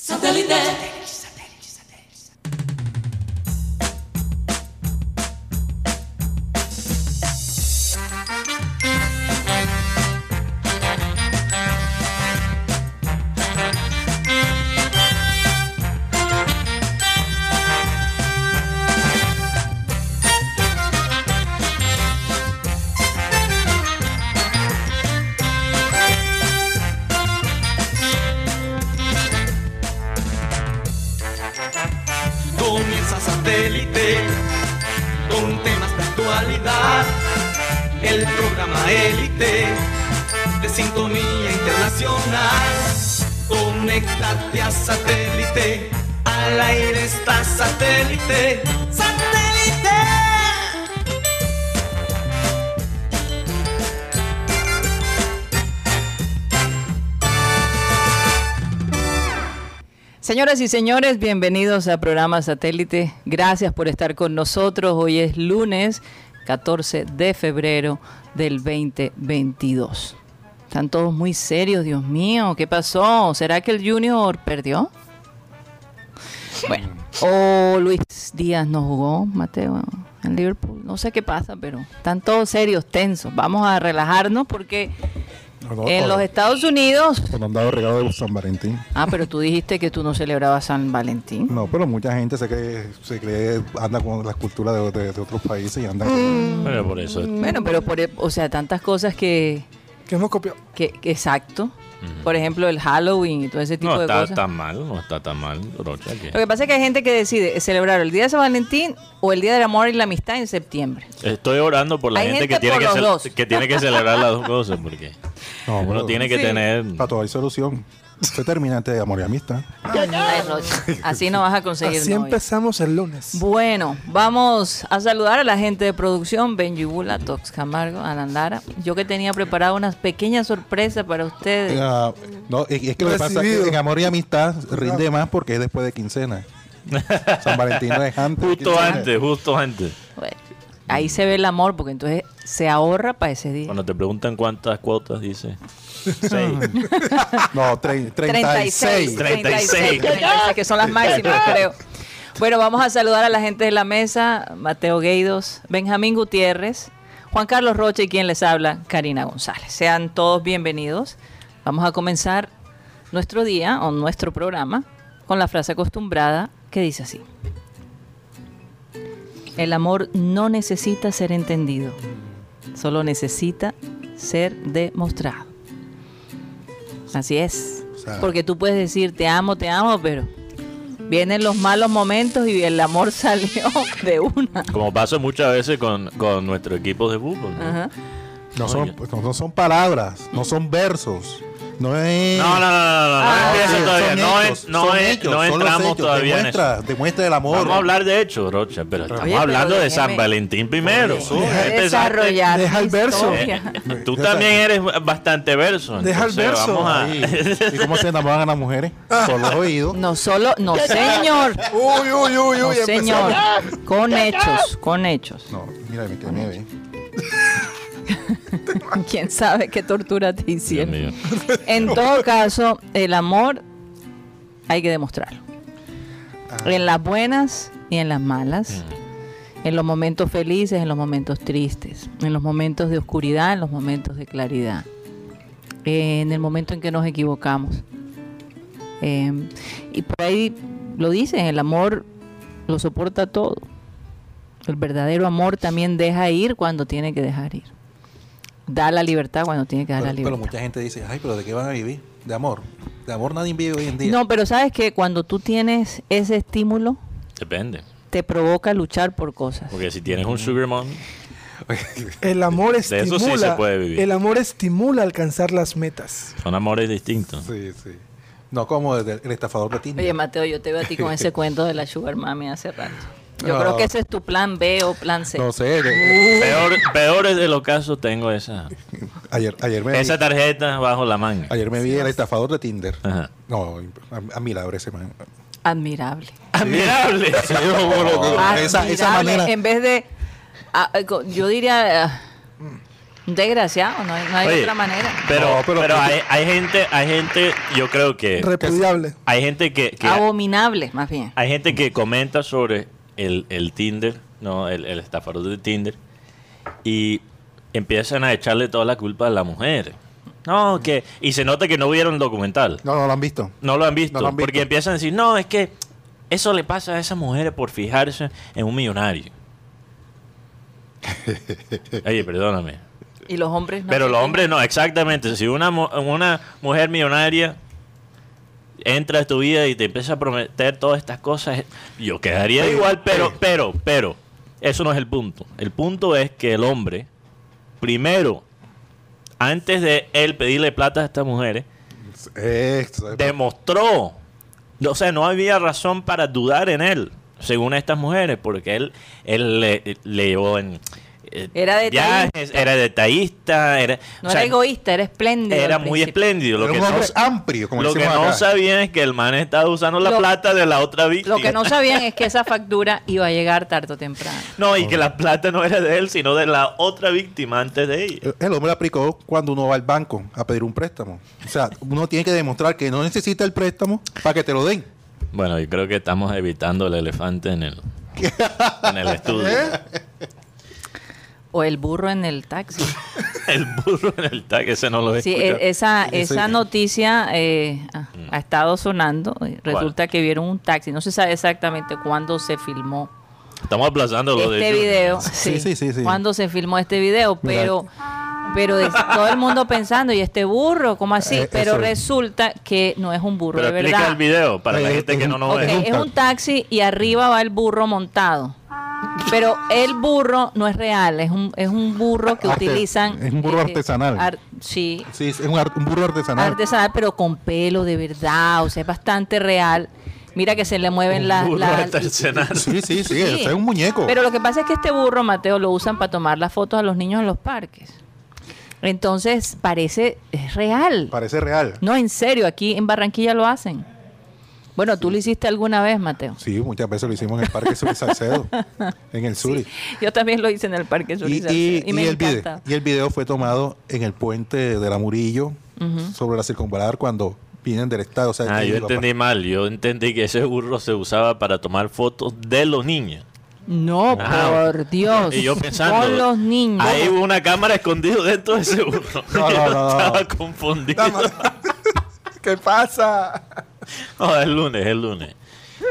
Satellite. Señoras y señores, bienvenidos a programa Satélite. Gracias por estar con nosotros. Hoy es lunes 14 de febrero del 2022. Están todos muy serios, Dios mío. ¿Qué pasó? ¿Será que el Junior perdió? Bueno, o Luis Díaz no jugó, Mateo, en Liverpool. No sé qué pasa, pero están todos serios, tensos. Vamos a relajarnos porque en los Estados Unidos Cuando han dado regalo de San Valentín. Ah, pero tú dijiste que tú no celebrabas San Valentín. No, pero mucha gente se cree, se cree anda con las culturas de, de- de otros países y anda Mm. Bueno, por eso. Bueno, pero por, e- o sea, tantas cosas que, Que hemos copiado. que, Por ejemplo, el Halloween y todo ese tipo No de está cosas. tan mal, no está tan mal, Rocha. que- Lo que pasa es que hay gente que decide celebrar el día de San Valentín o el día del amor y la amistad en septiembre. Estoy orando por la Hay gente, gente que, tiene por que, tiene celebrar las dos cosas, porque No, uno tiene que Sí. tener... Para todo hay solución. Se termina antes de amor y amistad. Ay, Así no vas a conseguir Así novia. empezamos el lunes. Bueno, vamos a saludar a la gente de producción, Benji Bula, Tox Camargo, Alan Lara. Yo que tenía preparado unas pequeñas sorpresas para ustedes. Ah, no, es, es que lo que pasa es que en amor y amistad rinde más porque es después de quincena. San Valentín no es antes. Justo quincena. antes, justo antes. Bueno, ahí se ve el amor porque entonces se ahorra para ese día. Cuando te preguntan cuántas cuotas, dice... Seis. No, tre- 36. 36. 36. 36, que son las máximas, creo. Bueno, vamos a saludar a la gente de la mesa, Mateo Gueidos, Benjamín Gutiérrez, Juan Carlos Rocha y quien les habla, Karina González. Sean todos bienvenidos. Vamos a comenzar nuestro día o nuestro programa con la frase acostumbrada que dice así. El amor no necesita ser entendido, solo necesita ser demostrado. Así es. O sea- Porque tú puedes decir te amo, te amo, pero vienen los malos momentos y el amor salió de una. Como pasa muchas veces con, con nuestro equipo de fútbol. ¿no? Ajá. No son, pues, no son palabras, no son versos. No es. No, no, no, no, no, no, Ah, Sí, todavía. No, hechos, es- no, es- hechos, no entramos hechos, todavía en eso. demuestra, Demuestra el amor. Vamos a hablar de hechos, Rocha, pero estamos Oye, pero hablando de San Valentín primero. Eso. Desarrollar deja el verso. Eh, Tú también eres bastante verso. Deja el verso. Vamos a... Ahí. ¿Y cómo se enamoran a las mujeres? Por los oídos. No solo, no señor, Uy, uy, uy, no uy. señor, empezamos. con hechos, con hechos. No, mira, me quedé nieve. ¿Quién sabe qué tortura te Dios hicieron? mío. En todo caso, el amor hay que demostrarlo. En las buenas y en las malas. En los momentos felices, en los momentos tristes. En los momentos de oscuridad, en los momentos de claridad. En el momento en que nos equivocamos. Eh, y por ahí lo dicen, el amor lo soporta todo. El verdadero amor también deja ir cuando tiene que dejar ir. Da la libertad cuando tiene que dar Pero, la pero libertad. mucha gente dice, ay, pero ¿de qué van a vivir? De amor. De amor nadie vive hoy en día. No, pero sabes que cuando tú tienes ese estímulo, Depende. te provoca luchar por cosas. Porque si tienes un sugar mom, El amor De eso sí estimula. se puede vivir. El amor estimula alcanzar las metas. son amores distintos. Sí, sí. No como el, el estafador de Tinder. Oye, Mateo, yo te veo a ti con ese cuento de la Sugar Mami hace rato. Yo creo que ese es tu plan B o plan C. no sé. de- Peor, peores de los casos tengo esa, ayer, ayer, me esa vi, tarjeta bajo la manga. ayer me vi el estafador de Tinder. Ajá. No, admirable ese man. Admirable. Admirable. Sí, como lo- esa, esa Admirable. manera. En vez de, ah, eh, yo diría, ah, Desgraciado, no hay, no hay Oye, otra manera. Pero, No, pero- pero, hay, hay gente, hay gente, yo creo que Repudiable. hay gente que, que- Abominable, más bien. hay gente que comenta sobre el, el Tinder, no, el, el estafador de Tinder, y empiezan a echarle toda la culpa a la mujer. No, que y se nota que no vieron el documental. No, no lo han visto. No lo han visto, No lo han visto. porque empiezan a decir, no, es que eso le pasa a esas mujeres por fijarse en un millonario. Oye, perdóname. Y los hombres no. Pero los hombres no, exactamente. Si una, una mujer millonaria entra a tu vida y te empieza a prometer todas estas cosas, yo quedaría igual, pero, pero- pero, eso no es el punto. El punto es que el hombre, primero, antes de él pedirle plata a estas mujeres, demostró, o sea, no había razón para dudar en él, según estas mujeres, porque él, él le, le llevó en eh, Era detallista. viajes, era detallista, era, No o sea, era egoísta, era espléndido. era muy espléndido. Lo Era que un no, amplio, como lo que no sabían es que el man estaba usando la Lo- plata de la otra víctima. Lo que no sabían es que esa factura iba a llegar tarde o temprano. No, y que la plata no era de él, sino de la otra víctima antes de ella. El hombre aplicó cuando uno va al banco a pedir un préstamo. O sea, uno tiene que demostrar que no necesita el préstamo para que te lo den. Bueno, yo creo que estamos evitando el elefante en el, en el estudio. O el burro en el taxi. El burro en el tag, ese no lo he Sí, escuchado. e- esa, esa noticia eh, ha- Mm. ha estado sonando. Resulta que vieron un taxi. No se sabe exactamente cuándo se filmó Estamos aplazando lo de este Junior. video. Sí, sí, sí, sí. Cuándo se filmó este video, pero pero de- todo el mundo pensando, ¿y este burro? ¿Cómo así? Eh, pero eso resulta que no es un burro Pero de explica verdad. el video para la Eh, gente es que no nos Ok, ve. es un taxi y arriba va el burro montado. Pero el burro no es real, es un, es un burro que Arte- utilizan. es un burro artesanal. ar- sí, Sí, es un, ar- un burro artesanal. artesanal, pero con pelo de verdad, o sea, es bastante real. Mira que se le mueven Un las... burro las- artesanal. Sí, sí, sí, Sí. es un muñeco. Pero lo que pasa es que este burro, Mateo, lo usan para tomar las fotos a los niños en los parques. Entonces, parece, es real. Parece real. No, en serio, aquí en Barranquilla lo hacen. Bueno, tú lo hiciste alguna vez, Mateo. Sí, muchas veces lo hicimos en el Parque Sur y Salcedo, en el Suri. Yo también lo hice en el Parque Y, Surizal. y- Y, me y el video, y el video fue tomado en el puente de la Murillo, sobre la circunvalar, cuando vienen del estado. O sea, Ah, yo entendí mal. Yo entendí que ese burro se usaba para tomar fotos de los niños. No, Ah, por Dios. Y yo pensando. Con los niños. Ahí hubo una cámara escondida dentro de ese burro. No, no, Yo no, no. Estaba confundido. ¿Qué pasa? No, es lunes, es lunes.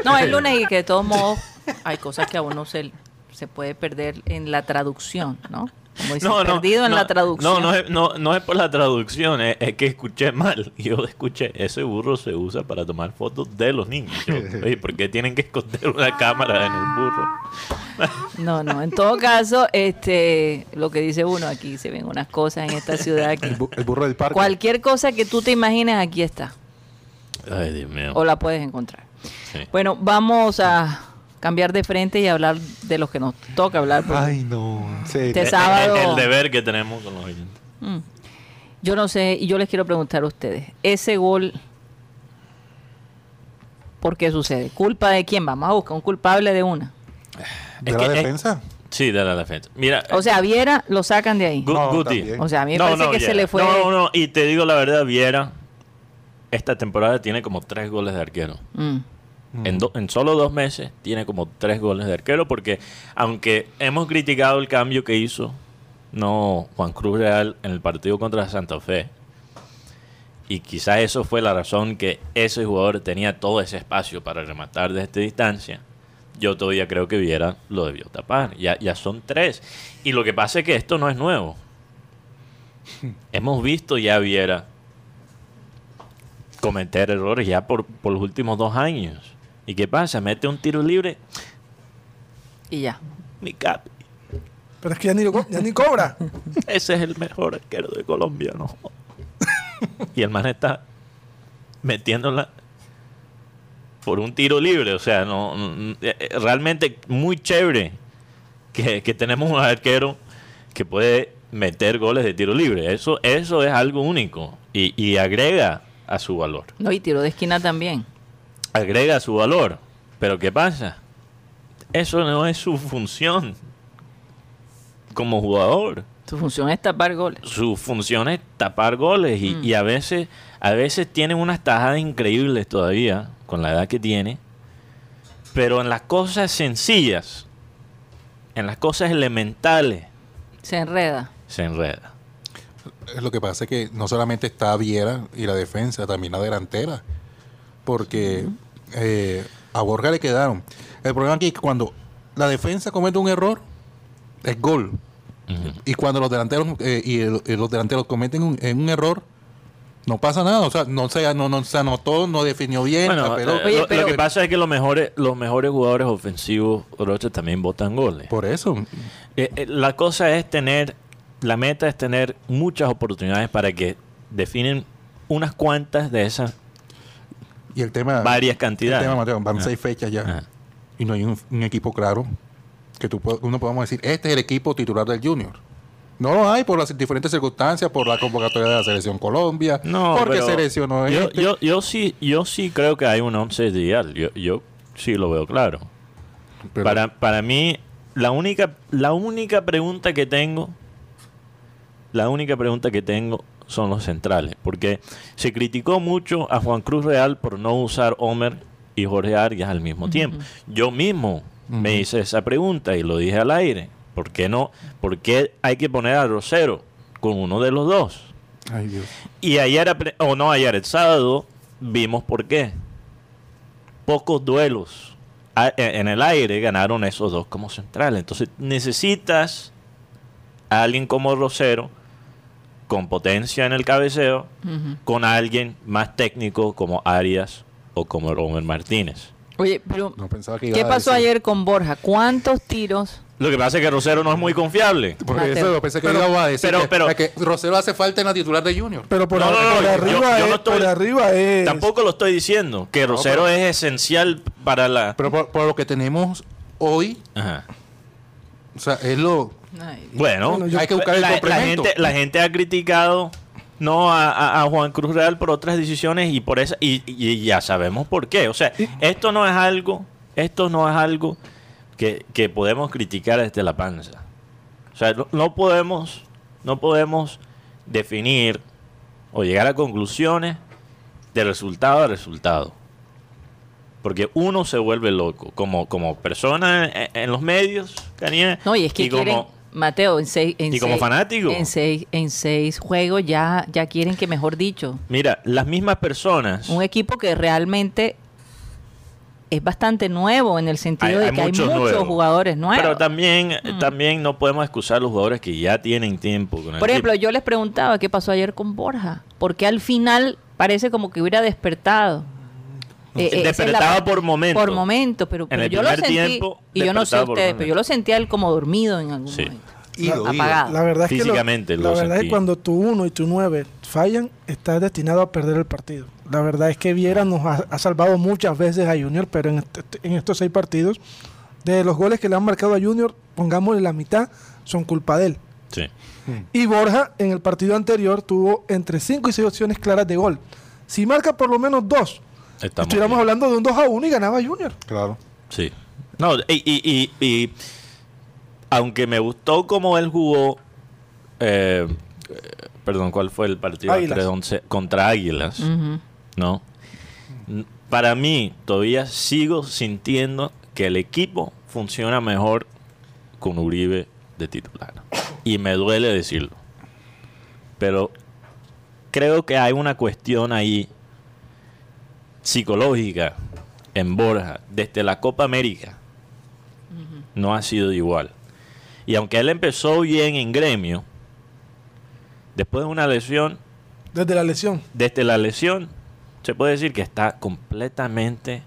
No, es lunes y que de todos modos hay cosas que a uno se, se puede perder en la traducción, ¿no? Como dicen, No, no, perdido en no, la traducción. No, no es, no, no es por la traducción, es, es que escuché mal. Yo escuché, ese burro se usa para tomar fotos de los niños. Yo, Oye, ¿por qué tienen que esconder una cámara en el burro? No, no, en todo caso, este, lo que dice uno aquí, se ven unas cosas en esta ciudad El, bu- el burro del parque. cualquier cosa que tú te imagines aquí está, Ay, Dios mío. o la puedes encontrar. Sí. Bueno, vamos a cambiar de frente y hablar de los que nos toca hablar. porque, Ay, no. Sí, Este El- el- sábado- El, deber que tenemos con los oyentes. mm, yo no sé, y yo les quiero preguntar a ustedes, ese gol, ¿por qué sucede? ¿Culpa de quién? Vamos a buscar un culpable de una. ¿De es la que- es- defensa? Sí, de la defensa. Mira, O sea, Viera lo sacan de ahí. Gu- No, Guti. también. O sea, a mí me parece que se le fue... No, no, y te digo la verdad, Viera, esta temporada tiene como tres goles de arquero. Mm. En, do- en solo dos meses tiene como tres goles de arquero porque aunque hemos criticado el cambio que hizo no Juan Cruz Real en el partido contra Santa Fe y quizás eso fue la razón que ese jugador tenía todo ese espacio para rematar desde esta distancia yo todavía creo que Viera lo debió tapar ya, ya son tres y lo que pasa es que esto no es nuevo hemos visto ya Viera cometer errores ya por, por los últimos dos años. ¿Y qué pasa? Mete un tiro libre, Y ya. mi capi. Pero es que ya ni, lo ya ni cobra. Ese es el mejor arquero de Colombia, ¿no? y el man está metiéndola por un tiro libre. O sea, no, no- eh, realmente muy chévere que, que tenemos un arquero que puede meter goles de tiro libre. Eso, eso es algo único y, y agrega a su valor. No, y tiro de esquina también. agrega su valor. Pero ¿qué pasa? Eso no es su función como jugador. Su función es tapar goles. su función es tapar goles y, y a veces a veces tiene unas tajadas increíbles todavía con la edad que tiene pero en las cosas sencillas en las cosas elementales Se enreda. se enreda Lo que pasa es que no solamente está Viera y la defensa, también la delantera. Porque eh, a Borja le quedaron. El problema aquí es que cuando la defensa comete un error, es gol. Y cuando los delanteros eh, y el- los delanteros cometen un, un error, no pasa nada. O sea, no se, no, no, se anotó, no definió bien. Bueno, la pelota. eh, Oye, lo, lo pero- que pasa es que los mejores los mejores jugadores ofensivos Rocha también botan goles Por eso. Eh, eh, la cosa es tener, la meta es tener muchas oportunidades para que definen unas cuantas de esas Y el tema. varias El cantidades. tema, Mateo, van Ah. seis fechas ya. Y no hay un, un equipo claro que tú, uno podamos decir, este es el equipo titular del Junior. No lo hay por las diferentes circunstancias, por la convocatoria de la selección Colombia, No, porque seleccionó yo, este. yo, yo sí, yo sí creo que hay un once ideal. Yo, yo sí lo veo claro. Pero- Para, para mí, la única, la única pregunta que tengo, la única pregunta que tengo son los centrales. Porque se criticó mucho a Juan Cruz Real por no usar Homer y Jorge Arias al mismo tiempo. Yo mismo me hice esa pregunta y lo dije al aire. ¿Por qué no? ¿Por qué hay que poner a Rosero con uno de los dos? Ay, Dios. Y ayer, o no ayer, el sábado, vimos por qué. Pocos duelos a- e- en el aire ganaron esos dos como centrales. Entonces necesitas a alguien como Rosero, con potencia en el cabeceo, con alguien más técnico como Arias o como Romer Martínez. Oye, pero No pensaba que iba ¿qué a pasó decir- ayer con Borja? ¿Cuántos tiros? Lo que pasa es que Rosero no es muy confiable. Porque eso lo pensé que Pero- iba a decir. pero- que, pero- que Rosero hace falta en la titular de Junior. Pero por, No, ar- no, no, por yo- arriba yo es, no estoy- por arriba es. Tampoco lo estoy diciendo, que Rosero pero- es esencial para la... Pero por, por lo que tenemos hoy, Ajá. o sea, es lo. Ay, Bueno, Bueno, yo- hay que buscar el la, gente, la gente ha criticado no a, a- a Juan Cruz Real por otras decisiones y por esa y, y ya sabemos por qué. O sea, esto no es algo, esto no es algo que, que podemos criticar desde la panza. O sea, no, no podemos, no podemos definir o llegar a conclusiones de resultado a resultado. Porque uno se vuelve loco, como, como persona en, en los medios, Karina, No, y es que como- quieren, Mateo, en seis, en y como seis- fanático. En seis, en seis juegos ya, ya quieren que, mejor dicho, Mira, las mismas personas. un equipo que realmente es bastante nuevo en el sentido de que hay muchos nuevos. jugadores nuevos. Pero también, Mm. también no podemos excusar a los jugadores que ya tienen tiempo con el Por ejemplo, equipo. yo les preguntaba qué pasó ayer con Borja, porque al final parece como que hubiera despertado. Eh, eh, es Despertaba por momento. Por momento, pero, pero el yo lo primer sentí, tiempo, y yo no sé ustedes, pero yo lo sentía él como dormido en algún Sí. momento. Ido, ido. apagado. La verdad es que lo- la verdad es sentí. que cuando tu 1 y tu 9 fallan, estás destinado a perder el partido. La verdad es que Viera nos ha, ha salvado muchas veces a Junior, pero en, este- en estos seis partidos, de los goles que le han marcado a Junior, pongámosle la mitad, son culpa de él. Sí. Y Borja en el partido anterior tuvo entre 5 y 6 opciones claras de gol. Si marca por lo menos dos, Estamos estuviéramos bien. hablando de un 2 a 1 y ganaba Junior. Claro. Sí. No, y, y- y- y aunque me gustó cómo él jugó, eh, perdón, ¿cuál fue el partido? Águilas. 3-11 contra Águilas. ¿no? Para mí, todavía sigo sintiendo que el equipo funciona mejor con Uribe de titular. Y me duele decirlo. Pero creo que hay una cuestión ahí psicológica en Borja desde la Copa América. No ha sido igual. Y aunque él empezó bien en gremio, después de una lesión, Desde la lesión. desde la lesión, se puede decir que está completamente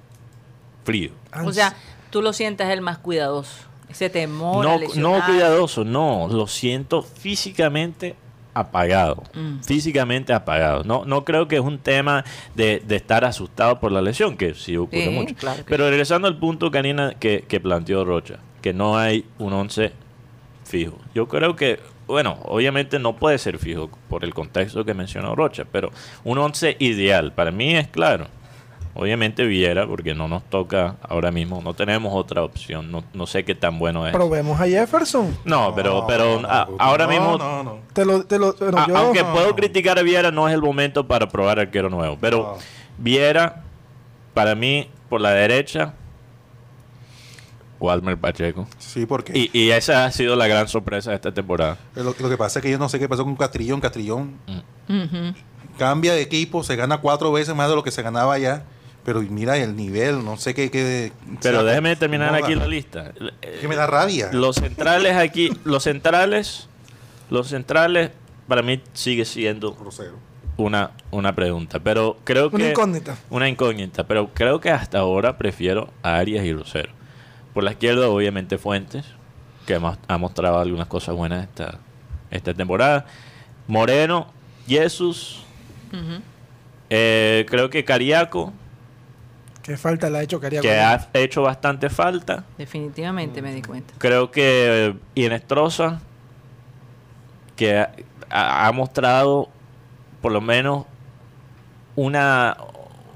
frío. O sea, tú lo sientes el más cuidadoso. Ese temor. a No, no cuidadoso, no, lo siento físicamente apagado. Mm. Físicamente apagado. No, no creo que es un tema de, de estar asustado por la lesión, que sí ocurre Sí, mucho. claro Pero regresando al punto, Karina, que, que planteó Rocha, que no hay un 11 fijo. Yo creo que, bueno, obviamente no puede ser fijo por el contexto que mencionó Rocha, pero un 11 ideal, para mí es claro. Obviamente Viera, porque no nos toca ahora mismo, no tenemos otra opción, no, no sé qué tan bueno es. Probemos a Jefferson. No, pero, pero No, a- no, ahora no, mismo, No, no. Te lo, te lo, bueno, a- yo- aunque no. puedo criticar a Viera, no es el momento para probar arquero nuevo. Pero No. Viera, para mí, por la derecha, Walmer Pacheco. Sí, porque Y, y esa ha sido la gran sorpresa de esta temporada. lo, lo que pasa es que yo no sé qué pasó con Castrillón. Castrillón Ujú. cambia de equipo, se gana cuatro veces más de lo que se ganaba allá. Pero mira el nivel, no sé qué. qué Pero déjeme terminar aquí la lista. Que me da rabia. Los centrales aquí, los centrales, los centrales, para mí sigue siendo una, una pregunta. Pero creo que. Una incógnita. Una incógnita. Pero creo que hasta ahora prefiero a Arias y Rosero. Por la izquierda, obviamente, Fuentes, que ha mostrado algunas cosas buenas esta, esta temporada. Moreno, Jesús. Eh, creo que Cariaco, Qué falta le ha hecho Cariaco. que ha hecho bastante falta. Definitivamente me di cuenta. Creo que eh, Inestrosa, que ha, mostrado por lo menos una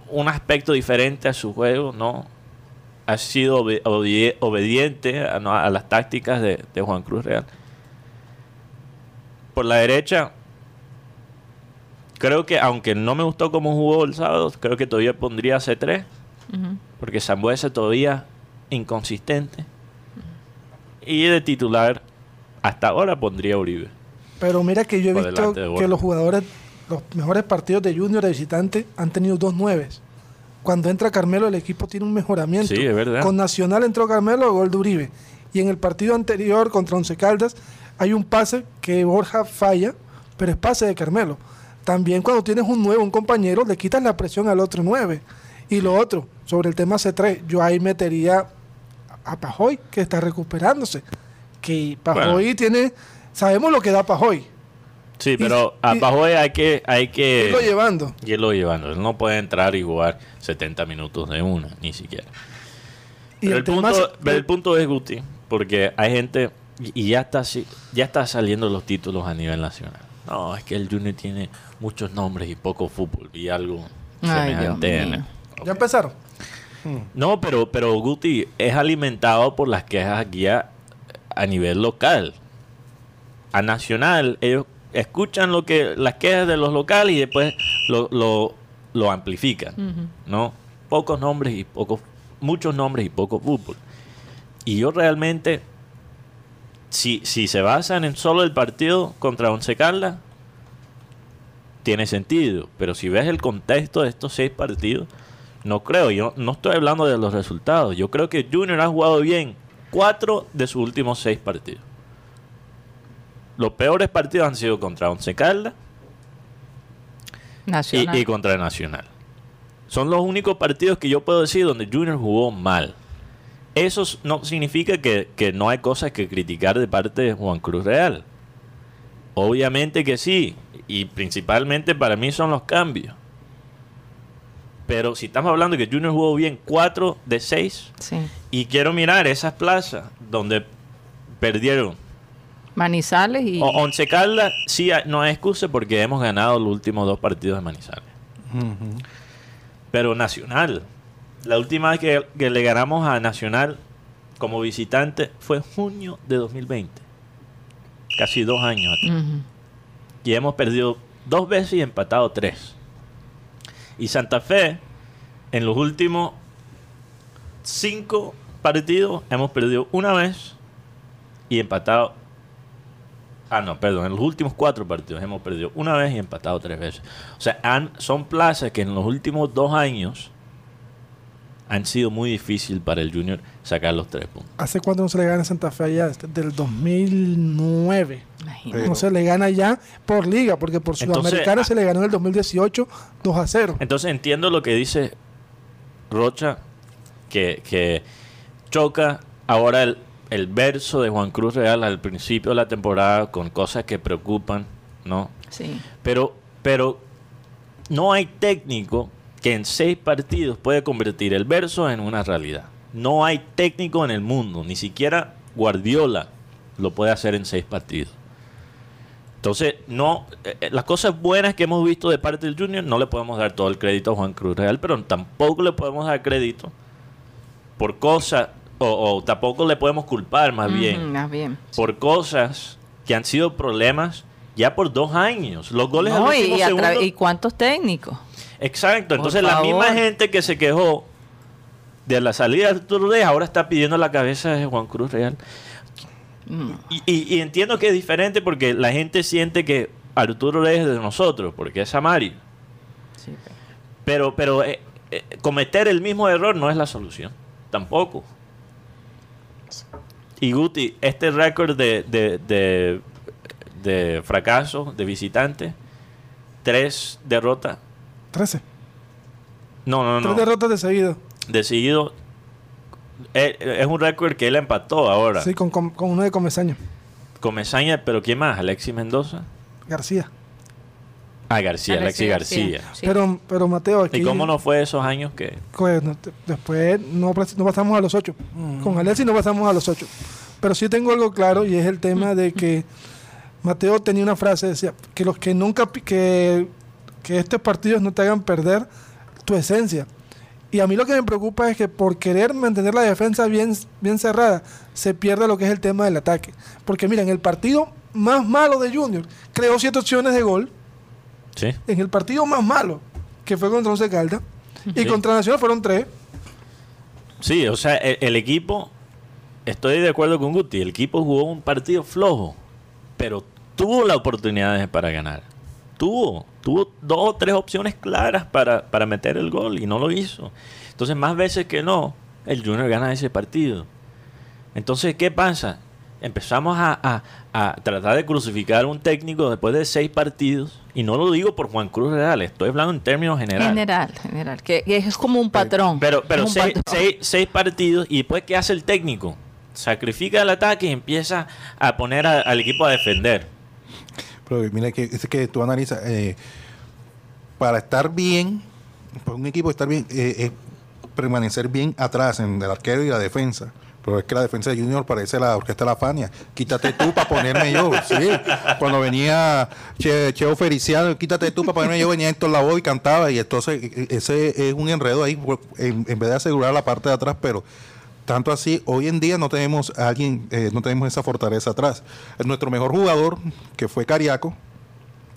un aspecto diferente a su juego, ¿no? Ha sido obe- obedi- obediente a, no, a las tácticas de, de Juan Cruz Real. Por la derecha, creo que aunque no me gustó cómo jugó el sábado, creo que todavía pondría C3, Ujú. porque Zambuesa todavía inconsistente. Y de titular, hasta ahora pondría a Uribe. Pero mira que yo he Por visto Borja. que los jugadores, los mejores partidos de Junior de visitante han tenido dos nueves. Cuando entra Carmelo, el equipo tiene un mejoramiento. Sí, es verdad. Con Nacional entró Carmelo, gol de Uribe. Y en el partido anterior contra Once Caldas hay un pase que Borja falla, pero es pase de Carmelo. También cuando tienes un nuevo, un compañero, le quitas la presión al otro nueve. Y lo otro, sobre el tema C3, yo ahí metería a Pajoy, que está recuperándose. Que Pajoy Bueno. tiene, sabemos lo que da Pajoy. Sí, pero a Pajoy hay que, hay que irlo llevando. irlo llevando. Él no puede entrar y jugar 70 minutos de una, ni siquiera. Y Pero el, el, tema punto, es- pero el punto es Guti, porque hay gente y ya está si- ya está saliendo los títulos a nivel nacional. No, es que el Junior tiene muchos nombres y poco fútbol y algo Ay, semejante. En- mío. Empezaron. No, pero, pero Guti es alimentado por las quejas aquí a, a nivel local. A nacional, ellos escuchan lo que las quejas de los locales y después lo, lo, lo amplifican. ¿no? Pocos nombres y pocos, muchos nombres y poco fútbol. Y yo realmente, si, si se basan en solo el partido contra Once Caldas, tiene sentido. Pero si ves el contexto de estos seis partidos, no creo. Yo no estoy hablando de los resultados. Yo creo que Junior ha jugado bien cuatro de sus últimos seis partidos. Los peores partidos han sido contra Once Caldas y, y contra Nacional. Son los únicos partidos que yo puedo decir donde Junior jugó mal. Eso no significa que, que no hay cosas que criticar de parte de Juan Cruz Real. Obviamente que sí. Y principalmente para mí son los cambios. Pero si estamos hablando que Junior jugó bien 4 de 6 Sí. y quiero mirar esas plazas donde perdieron Manizales y. o- Once Caldas, sí, no hay excusa porque hemos ganado los últimos dos partidos de Manizales. Pero Nacional, la última vez que, que le ganamos a Nacional como visitante fue en junio de 2020. Casi dos años atrás. Y hemos perdido dos veces y empatado tres. Y Santa Fe, en los últimos cinco partidos, hemos perdido una vez y empatado. Ah, no, perdón, en los últimos cuatro partidos hemos perdido una vez y empatado tres veces. O sea, son plazas que en los últimos dos años han sido muy difícil para el Junior sacar los tres puntos. ¿Hace cuánto no se le gana a Santa Fe allá? Desde el 2009. Imagínate. No se le gana ya por liga, porque por Sudamericana ah- se le ganó en el 2018 2 a 0. Entonces entiendo lo que dice Rocha, que, que choca ahora el, el verso de Juan Cruz Real al principio de la temporada con cosas que preocupan, ¿no? Sí. Pero, pero no hay técnico que en seis partidos puede convertir el verso en una realidad. No hay técnico en el mundo, ni siquiera Guardiola lo puede hacer en seis partidos. Entonces, no, eh, eh, las cosas buenas que hemos visto de parte del Junior no le podemos dar todo el crédito a Juan Cruz Real, pero tampoco le podemos dar crédito por cosas, o, o tampoco le podemos culpar más bien, Más bien. por cosas que han sido problemas ya por dos años. Los goles al No, y, último y segundo- ¿y cuántos técnicos? Exacto, Por entonces la misma gente que se quejó de la salida de Arturo Reyes ahora está pidiendo la cabeza de Juan Cruz Real. Mm. Y, y- y entiendo que es diferente porque la gente siente que Arturo es de nosotros, porque es Amario. Sí, pero- Pero, eh, eh, cometer el mismo error no es la solución, tampoco. Y Guti, este récord de, de, de, de fracaso de visitante, tres derrotas. 13. No, no, no. Tres derrotas de seguido. de seguido. Eh, eh, Es un récord que él empató ahora. Sí, con, con, con uno de Comesaña. Comesaña, pero ¿quién más? Alexis Mendoza. García. Ah, García, Alexis García. Sí. Pero, pero Mateo, aquí. ¿Y cómo no fue esos años que.? pues, no te- después no, pas- no pasamos a los ocho. Mm. Con Alexis no pasamos a los ocho. Pero sí tengo algo claro y es el tema de que Mateo tenía una frase, decía, que los que nunca, que, que estos partidos no te hagan perder tu esencia. Y a mí lo que me preocupa es que por querer mantener la defensa bien, bien cerrada, se pierde lo que es el tema del ataque. Porque mira, en el partido más malo de Junior, creó siete opciones de gol, Sí. en el partido más malo, que fue contra Once Caldas, y Sí. contra Nacional fueron tres. Sí, o sea, el, el equipo. Estoy de acuerdo con Guti. El equipo jugó un partido flojo, pero tuvo las oportunidades para ganar. Tuvo. Tuvo dos o tres opciones claras para, para meter el gol y no lo hizo. Entonces, más veces que no, el Junior gana ese partido. Entonces, ¿qué pasa? Empezamos a, a- a tratar de crucificar a un técnico después de seis partidos. Y no lo digo por Juan Cruz Real, estoy hablando en términos generales. General, general. Que, que es como un patrón. Pero, pero seis, patrón. seis- seis partidos y después ¿qué hace el técnico? Sacrifica el ataque y empieza a poner a- al equipo a defender. Pero mira que es que tú analizas, eh, para estar bien, para un equipo estar bien, eh, es permanecer bien atrás en el arquero y la defensa. Pero es que la defensa de Junior parece la orquesta de la Fania. Quítate tú para ponerme yo. Sí. Cuando venía che, Cheo Feliciano, quítate tú para ponerme yo, venía Héctor Lavoe y cantaba. Y entonces e- e- ese es un enredo ahí, en, en vez de asegurar la parte de atrás, pero tanto así, hoy en día no tenemos a alguien, eh, no tenemos esa fortaleza atrás. Nuestro mejor jugador, que fue Cariaco,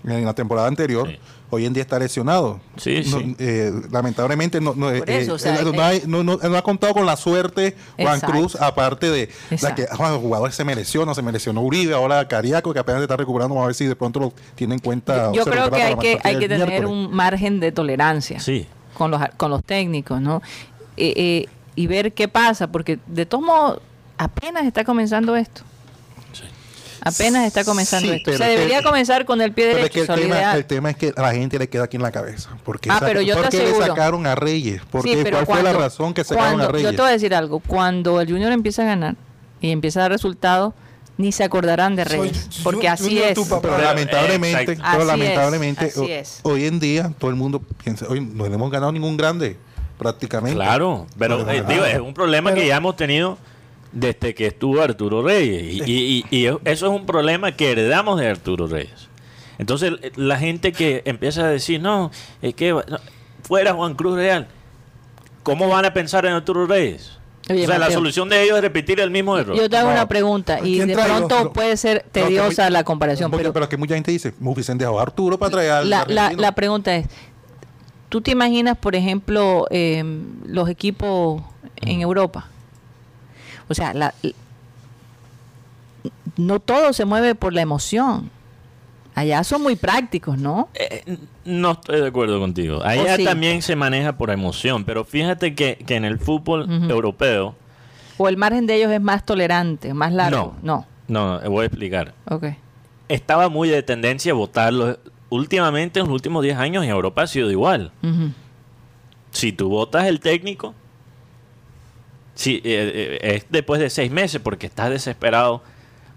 en la temporada anterior, Sí. hoy en día está lesionado. Sí, No, sí. eh, lamentablemente no, eh, eso, o sea, él no, eh, hay- no- no- no ha contado con la suerte Juan Exacto. Cruz, aparte de la que ah, el jugador se mereció, no se mereció Uribe, ahora Cariaco, que apenas se está recuperando, vamos a ver si de pronto lo tiene en cuenta. Yo se creo que hay que, el hay que tener miércoles. un margen de tolerancia Sí. con los, con los técnicos, ¿no? Eh, eh, y ver qué pasa, porque de todos modos apenas está comenzando esto. Sí. Apenas está comenzando Sí, esto. Se que- debería comenzar con el pie Pero es derecho. que el tema, ideal. el tema es que a la gente le queda aquí en la cabeza. Porque, Ah, pero yo te ¿por qué le sacaron a Reyes? ¿Por Sí, ¿Cuál fue la razón que sacaron cuando- a Reyes? Yo te voy a decir algo. Cuando el Junior empieza a ganar y empieza a dar resultados, ni se acordarán de Reyes. Porque así es. Pero Pero, lamentablemente, pero Así lamentablemente es, así ho- es. hoy en día todo el mundo piensa, hoy no hemos ganado ningún grande, prácticamente. Claro, pero eh, digo, es un problema Pero- que ya hemos tenido desde que estuvo Arturo Reyes. Y, y- y- y eso es un problema que heredamos de Arturo Reyes. Entonces, eh, la gente que empieza a decir, no, es que no, fuera Juan Cruz Real, ¿cómo van a pensar en Arturo Reyes? Oye, o sea, la solución de ellos es repetir el mismo error. Yo te hago una pregunta y ¿Quién de pronto puede ser tediosa muy- la comparación, porque- pero pero que mucha gente dice, hubiesen dejado a Arturo para traer al la, la, argentino". la pregunta es, ¿tú te imaginas, por ejemplo, eh, los equipos en Europa? O sea, la, no todo se mueve por la emoción. Allá son muy prácticos, ¿no? Eh, no estoy de acuerdo contigo. Allá también se maneja por emoción, pero fíjate que, que en el fútbol europeo, O el margen de ellos es más tolerante, más largo. No. no, no, voy a explicar. Ok. estaba muy de tendencia a votarlo. Últimamente, en los últimos 10 años, en Europa ha sido igual. Si tú votas el técnico, si, eh, eh, es después de seis meses porque estás desesperado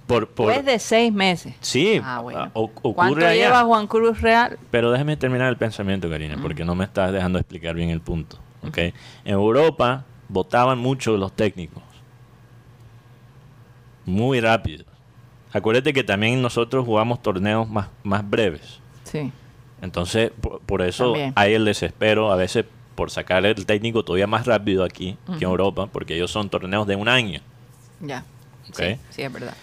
por... por Después de seis meses. sí, Ah, bueno. o- ocurre ¿Cuánto allá. lleva Juan Cruz Real? Pero déjame terminar el pensamiento, Karina, porque no me estás dejando explicar bien el punto. En Europa votaban mucho los técnicos. Muy rápido. Acuérdate que también nosotros jugamos torneos más, más breves. Sí. Entonces, por, por eso También. hay el desespero a veces por sacar el técnico todavía más rápido aquí que en. Europa, porque ellos son torneos de un año. Ya. ¿ok? Sí, sí, es verdad.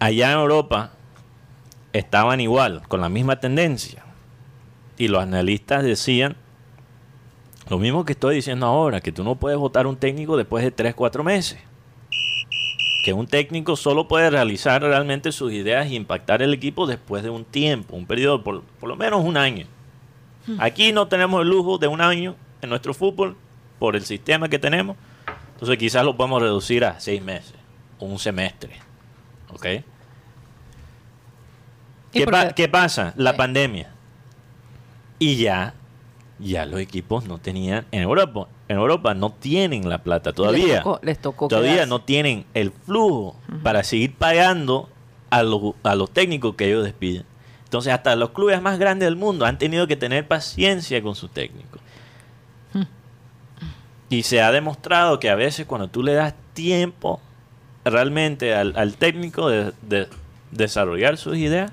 Allá en Europa estaban igual, con la misma tendencia. Y los analistas decían lo mismo que estoy diciendo ahora, que tú no puedes votar un técnico después de 3, 4 meses. Que un técnico solo puede realizar realmente sus ideas y impactar el equipo después de un tiempo, un periodo, por, por lo menos un año. Aquí no tenemos el lujo de un año en nuestro fútbol por el sistema que tenemos. Entonces quizás lo podemos reducir a seis meses o un semestre. ¿Ok? ¿Y ¿Qué, pa- qué? pasa? La pandemia. Y ya, ya los equipos no tenían, en Europa, en Europa no tienen la plata todavía. Les tocó, les tocó todavía quedarse. no tienen el flujo para seguir pagando a los, a los técnicos que ellos despiden. Entonces, hasta los clubes más grandes del mundo han tenido que tener paciencia con sus técnicos. Y se ha demostrado que a veces cuando tú le das tiempo realmente al, al técnico de, de desarrollar sus ideas,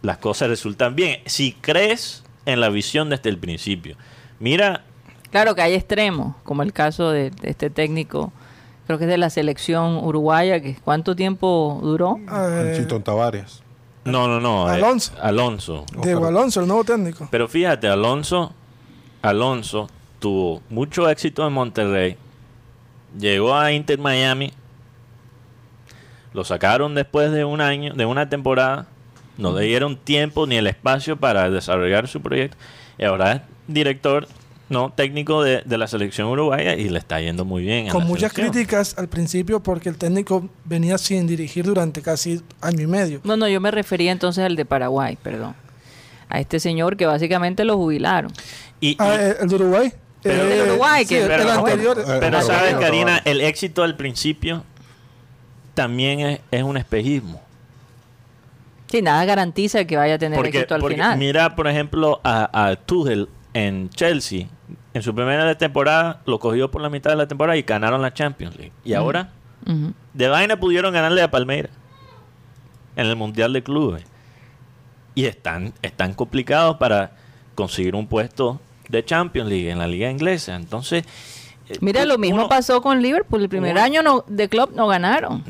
las cosas resultan bien. Si crees en la visión desde el principio. Mira, Claro que hay extremos, como el caso de, de este técnico, creo que es de la selección uruguaya, que ¿cuánto tiempo duró? Eh, Chitón Tavares. no, no, no. eh, Alonso. Alonso. Diego Alonso, el nuevo técnico. Pero fíjate, Alonso, Alonso tuvo mucho éxito en Monterrey. Llegó a Inter Miami. Lo sacaron después de un año, de una temporada. No le dieron tiempo ni el espacio para desarrollar su proyecto. Y ahora es director, no técnico de, de la selección uruguaya y le está yendo muy bien. en Con la muchas selección. críticas al principio porque el técnico venía sin dirigir durante casi año y medio. No, no, yo me refería entonces al de Paraguay, perdón. A este señor que básicamente lo jubilaron. Y, y- Ah, eh, el de Uruguay. Pero- El de Uruguay, sí, que- pero- el anterior. Eh, Pero Pero sabes, Karina, el éxito al principio también es, es un espejismo. Sí, nada garantiza que vaya a tener Porque, éxito al porque final. mira, por ejemplo, a, a Tuchel en Chelsea. En su primera temporada lo cogió por la mitad de la temporada y ganaron la Champions League. Y ahora, de vaina pudieron ganarle a Palmeiras en el Mundial de Clubes. Y están, están complicados para conseguir un puesto de Champions League en la liga inglesa. Entonces, eh, Mira, lo mismo uno- pasó con Liverpool. El primer uno- año no, de club no ganaron.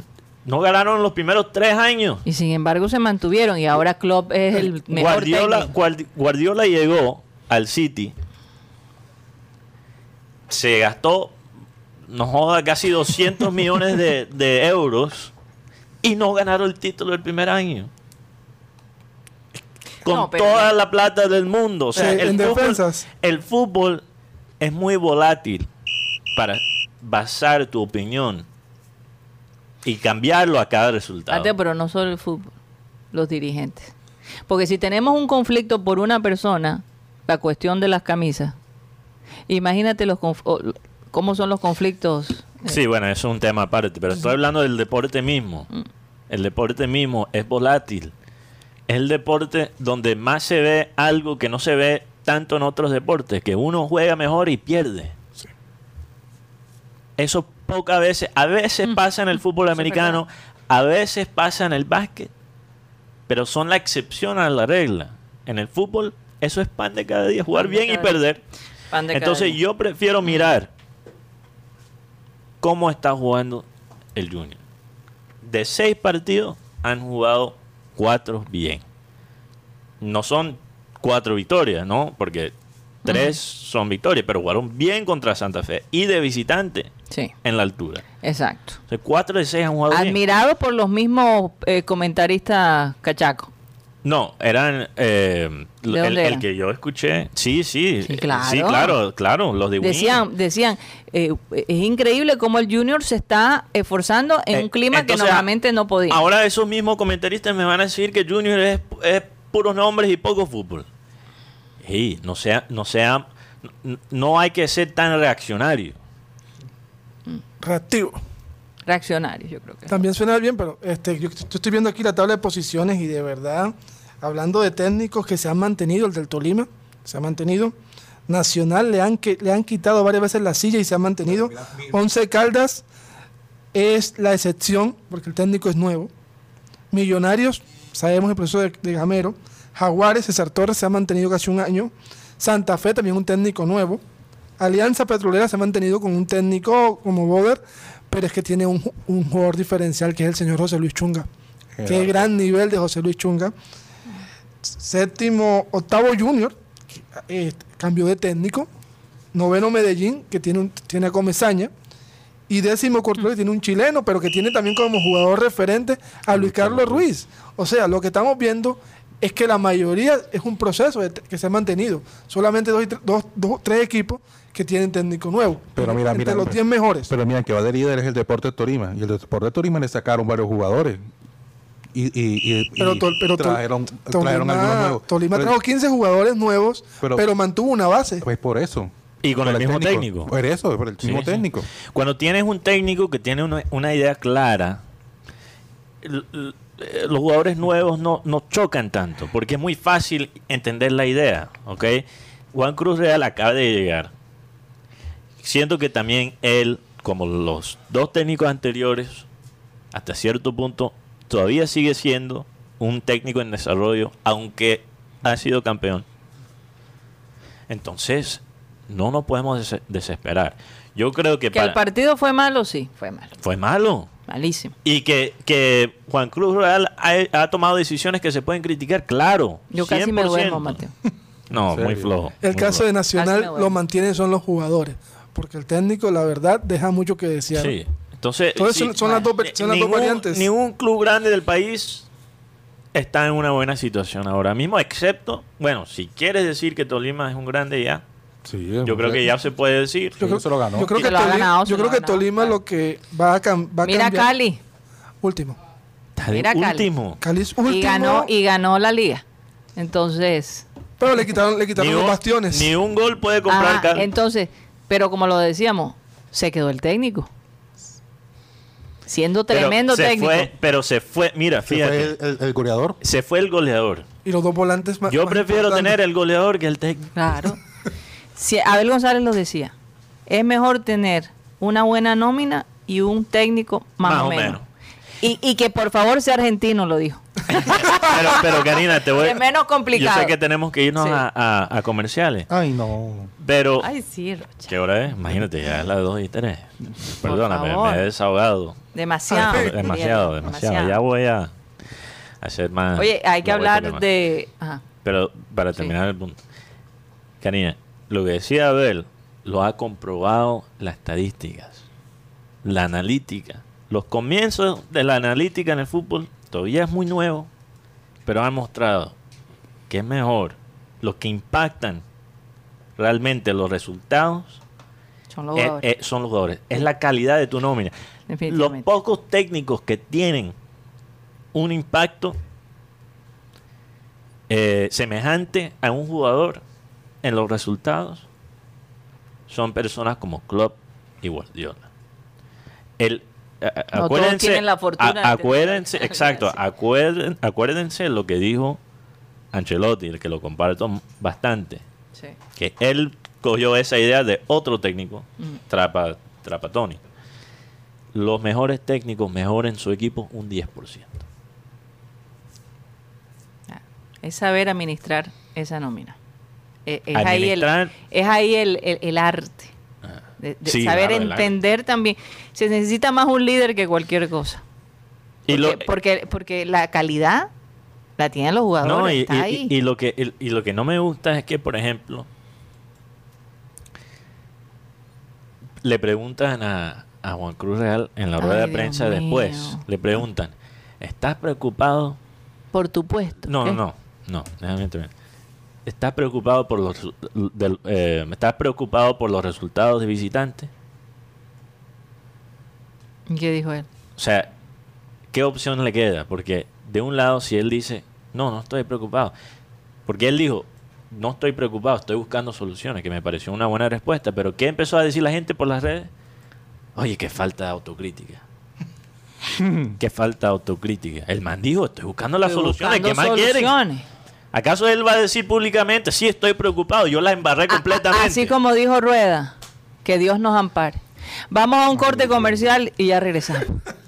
No ganaron los primeros tres años. Y sin embargo se mantuvieron. Y ahora Klopp es el mejor Guardiola, técnico. Guardiola llegó al City, se gastó, no joda, casi 200 millones de, de euros y no ganaron el título el primer año. Con No, pero- toda la plata del mundo. O sea, Sí, el, en fútbol, defensas. el fútbol es muy volátil para basar tu opinión y cambiarlo a cada resultado. Pero no solo el fútbol, los dirigentes. Porque si tenemos un conflicto por una persona, la cuestión de las camisas, imagínate los conf- o- cómo son los conflictos. Sí, bueno, eso es un tema aparte, pero estoy hablando del deporte mismo. Mm. El deporte mismo es volátil. Es el deporte donde más se ve algo que no se ve tanto en otros deportes, que uno juega mejor y pierde. Eso pocas veces, a veces pasa en el fútbol Mm. Es americano, a veces pasa en el básquet, pero son la excepción a la regla. En el fútbol, eso es pan de cada día, jugar Pan bien y cada perder. pan de cada Entonces día. yo prefiero mirar cómo está jugando el Junior. De seis partidos han jugado cuatro bien. No son cuatro victorias, ¿no? Porque tres son victorias, pero jugaron bien contra Santa Fe y de visitante Sí, en la altura. exacto. O sea, cuatro de seis han jugado bien. Admirado por los mismos eh, comentaristas cachacos. No, eran eh, ¿De el, dónde el eran? que yo escuché. Sí, sí, Sí, claro. sí, claro, claro, los de. Decían, decían eh, es increíble cómo el Junior se está esforzando en Eh, un clima que normalmente no podía. Ahora esos mismos comentaristas me van a decir que Junior es, es puros nombres y poco fútbol. Ey, no sea, no sea, no hay que ser tan reaccionario. Reactivo. Reaccionarios, yo creo que. También suena bien, pero este, yo, yo estoy viendo aquí la tabla de posiciones y de verdad, hablando de técnicos que se han mantenido, el del Tolima se ha mantenido. Nacional le han, que, le han quitado varias veces la silla y se ha mantenido. Once Caldas es la excepción, porque el técnico es nuevo. Millonarios, sabemos el proceso de, de Gamero. Jaguares, César Torres se ha mantenido casi un año. Santa Fe también un técnico nuevo. Alianza Petrolera se ha mantenido con un técnico como Boder, pero es que tiene un, un jugador diferencial que es el señor José Luis Chunga. Qué gran nivel de José Luis Chunga. Séptimo, octavo Junior, eh, cambio de técnico. Noveno Medellín, que tiene, un, tiene a Comesaña. Y décimo Cortuluá, que tiene un chileno, pero que tiene también como jugador referente a Luis Carlos Ruiz. O sea, lo que estamos viendo es que la mayoría es un proceso que se ha mantenido. Solamente dos, dos, dos- tres equipos que tienen técnico nuevo. Pero mira, Entre mira, los 10 mejores. Pero mira, que va de líder es el Deporte Torima. Y el Deporte Tolima le sacaron varios jugadores. Y, y, y- Pero, Tol- pero trajeron, Tolima, trajeron algunos nuevos. Tolima Pero- trajo 15 jugadores nuevos, pero, Pero- mantuvo una base. Pues por eso. Y con el mismo técnico. Por eso, por el Sí, mismo sí. técnico. Cuando tienes un técnico que tiene una, una idea clara, eh, los jugadores nuevos no, no chocan tanto, porque es muy fácil entender la idea, ¿ok? Juan Cruz Real acaba de llegar. Siento que también él, como los dos técnicos anteriores, hasta cierto punto, todavía sigue siendo un técnico en desarrollo, aunque ha sido campeón. Entonces, no nos podemos des- desesperar. Yo creo que, Que el partido fue malo, sí, fue malo. fue malo. Malísimo. Y que, que Juan Cruz Real ha, ha tomado decisiones que se pueden criticar, claro. Yo casi me 100%. duermo, Mateo. No, ¿En muy flojo. El muy caso flojo. de me Nacional lo mantienen son los jugadores. Porque el técnico, la verdad, deja mucho que desear. Sí. Entonces, Entonces sí, son, son las dos, ni- son las dos ningún- variantes. Ningún club grande del país está en una buena situación ahora mismo, excepto, bueno, si quieres decir que Tolima es un grande ya, Sí, yo creo que ya se puede decir. Yo creo, se lo ganó. yo creo que, Tolima, ganado, se yo lo creo que ganado, Tolima claro. lo que va a, cam- va a Mira cambiar. Cali. Último. Mira, Cali. último. Cali es último. Y ganó, y ganó la liga. Entonces, Pero le quitaron, le quitaron Ni los un, bastiones. ni un gol puede comprar ajá, Cali. entonces, pero como lo decíamos, se quedó el técnico. Siendo Pero tremendo se técnico. Fue, pero se fue, mira, Se fíjate, fue el, el- el goleador. se fue el goleador. Y los dos volantes más Yo más prefiero tener el goleador que el técnico. Claro. Si Abel González lo decía, es mejor tener una buena nómina y un técnico más, o menos. Y, y que por favor sea argentino, lo dijo. Pero, pero Karina, te voy Es menos complicado. Yo sé que tenemos que irnos Sí. a, a- a comerciales. Ay, no. Pero, Ay, sí, Rocha. ¿qué hora es? Imagínate, ya es las 2 y 3. Perdóname, me he desahogado. Demasiado. demasiado, demasiado. Ya voy a hacer más. Oye, hay que hablar de... Ajá. Pero para terminar el punto. Karina, lo que decía Abel lo ha comprobado las estadísticas, la analítica. Los comienzos de la analítica en el fútbol todavía es muy nuevo, pero han mostrado que es mejor los que impactan realmente los resultados Son los eh, jugadores. eh, son los jugadores. Es la calidad de tu nómina. Los pocos técnicos que tienen un impacto eh, semejante a un jugador en los resultados son personas como Klopp y Guardiola. El, todos acuérdense, la fortuna a- acuérdense, exacto, así. acuérden- acuérdense lo que dijo Ancelotti, el que lo comparto bastante Sí. que él cogió esa idea de otro técnico, Mm. Trapa, Trapatoni. Los mejores técnicos mejoren su equipo un 10%. Ah, Es saber administrar esa nómina. Eh, Es, ahí el, Administrar- es ahí el, el- el arte. De, de Sí, saber claro, entender también. Se necesita más un líder que cualquier cosa. Y lo, Porque, porque, la calidad la tienen los jugadores. no, y, está y- ahí. y lo que, y, lo que no me gusta es que, por ejemplo, le preguntan a, a Juan Cruz Real en la rueda de prensa después, le preguntan, ¿estás preocupado? Por tu puesto. No, no, no, no, déjame terminar. ¿Estás preocupado por los del- eh, estás preocupado por los resultados de visitantes? ¿Qué dijo él? O sea, ¿qué opción le queda? Porque de un lado, si él dice, no, no estoy preocupado. Porque él dijo, no estoy preocupado, estoy buscando soluciones, que me pareció una buena respuesta. Pero ¿qué empezó a decir la gente por las redes? Oye, qué falta de autocrítica. qué falta de autocrítica. El man dijo, estoy buscando las Estoy soluciones. ¿Qué buscando más quieren? ¿Acaso él va a decir públicamente, sí, estoy preocupado, yo la embarré completamente? Así como dijo Rueda, que Dios nos ampare. Vamos a un corte comercial y ya regresamos.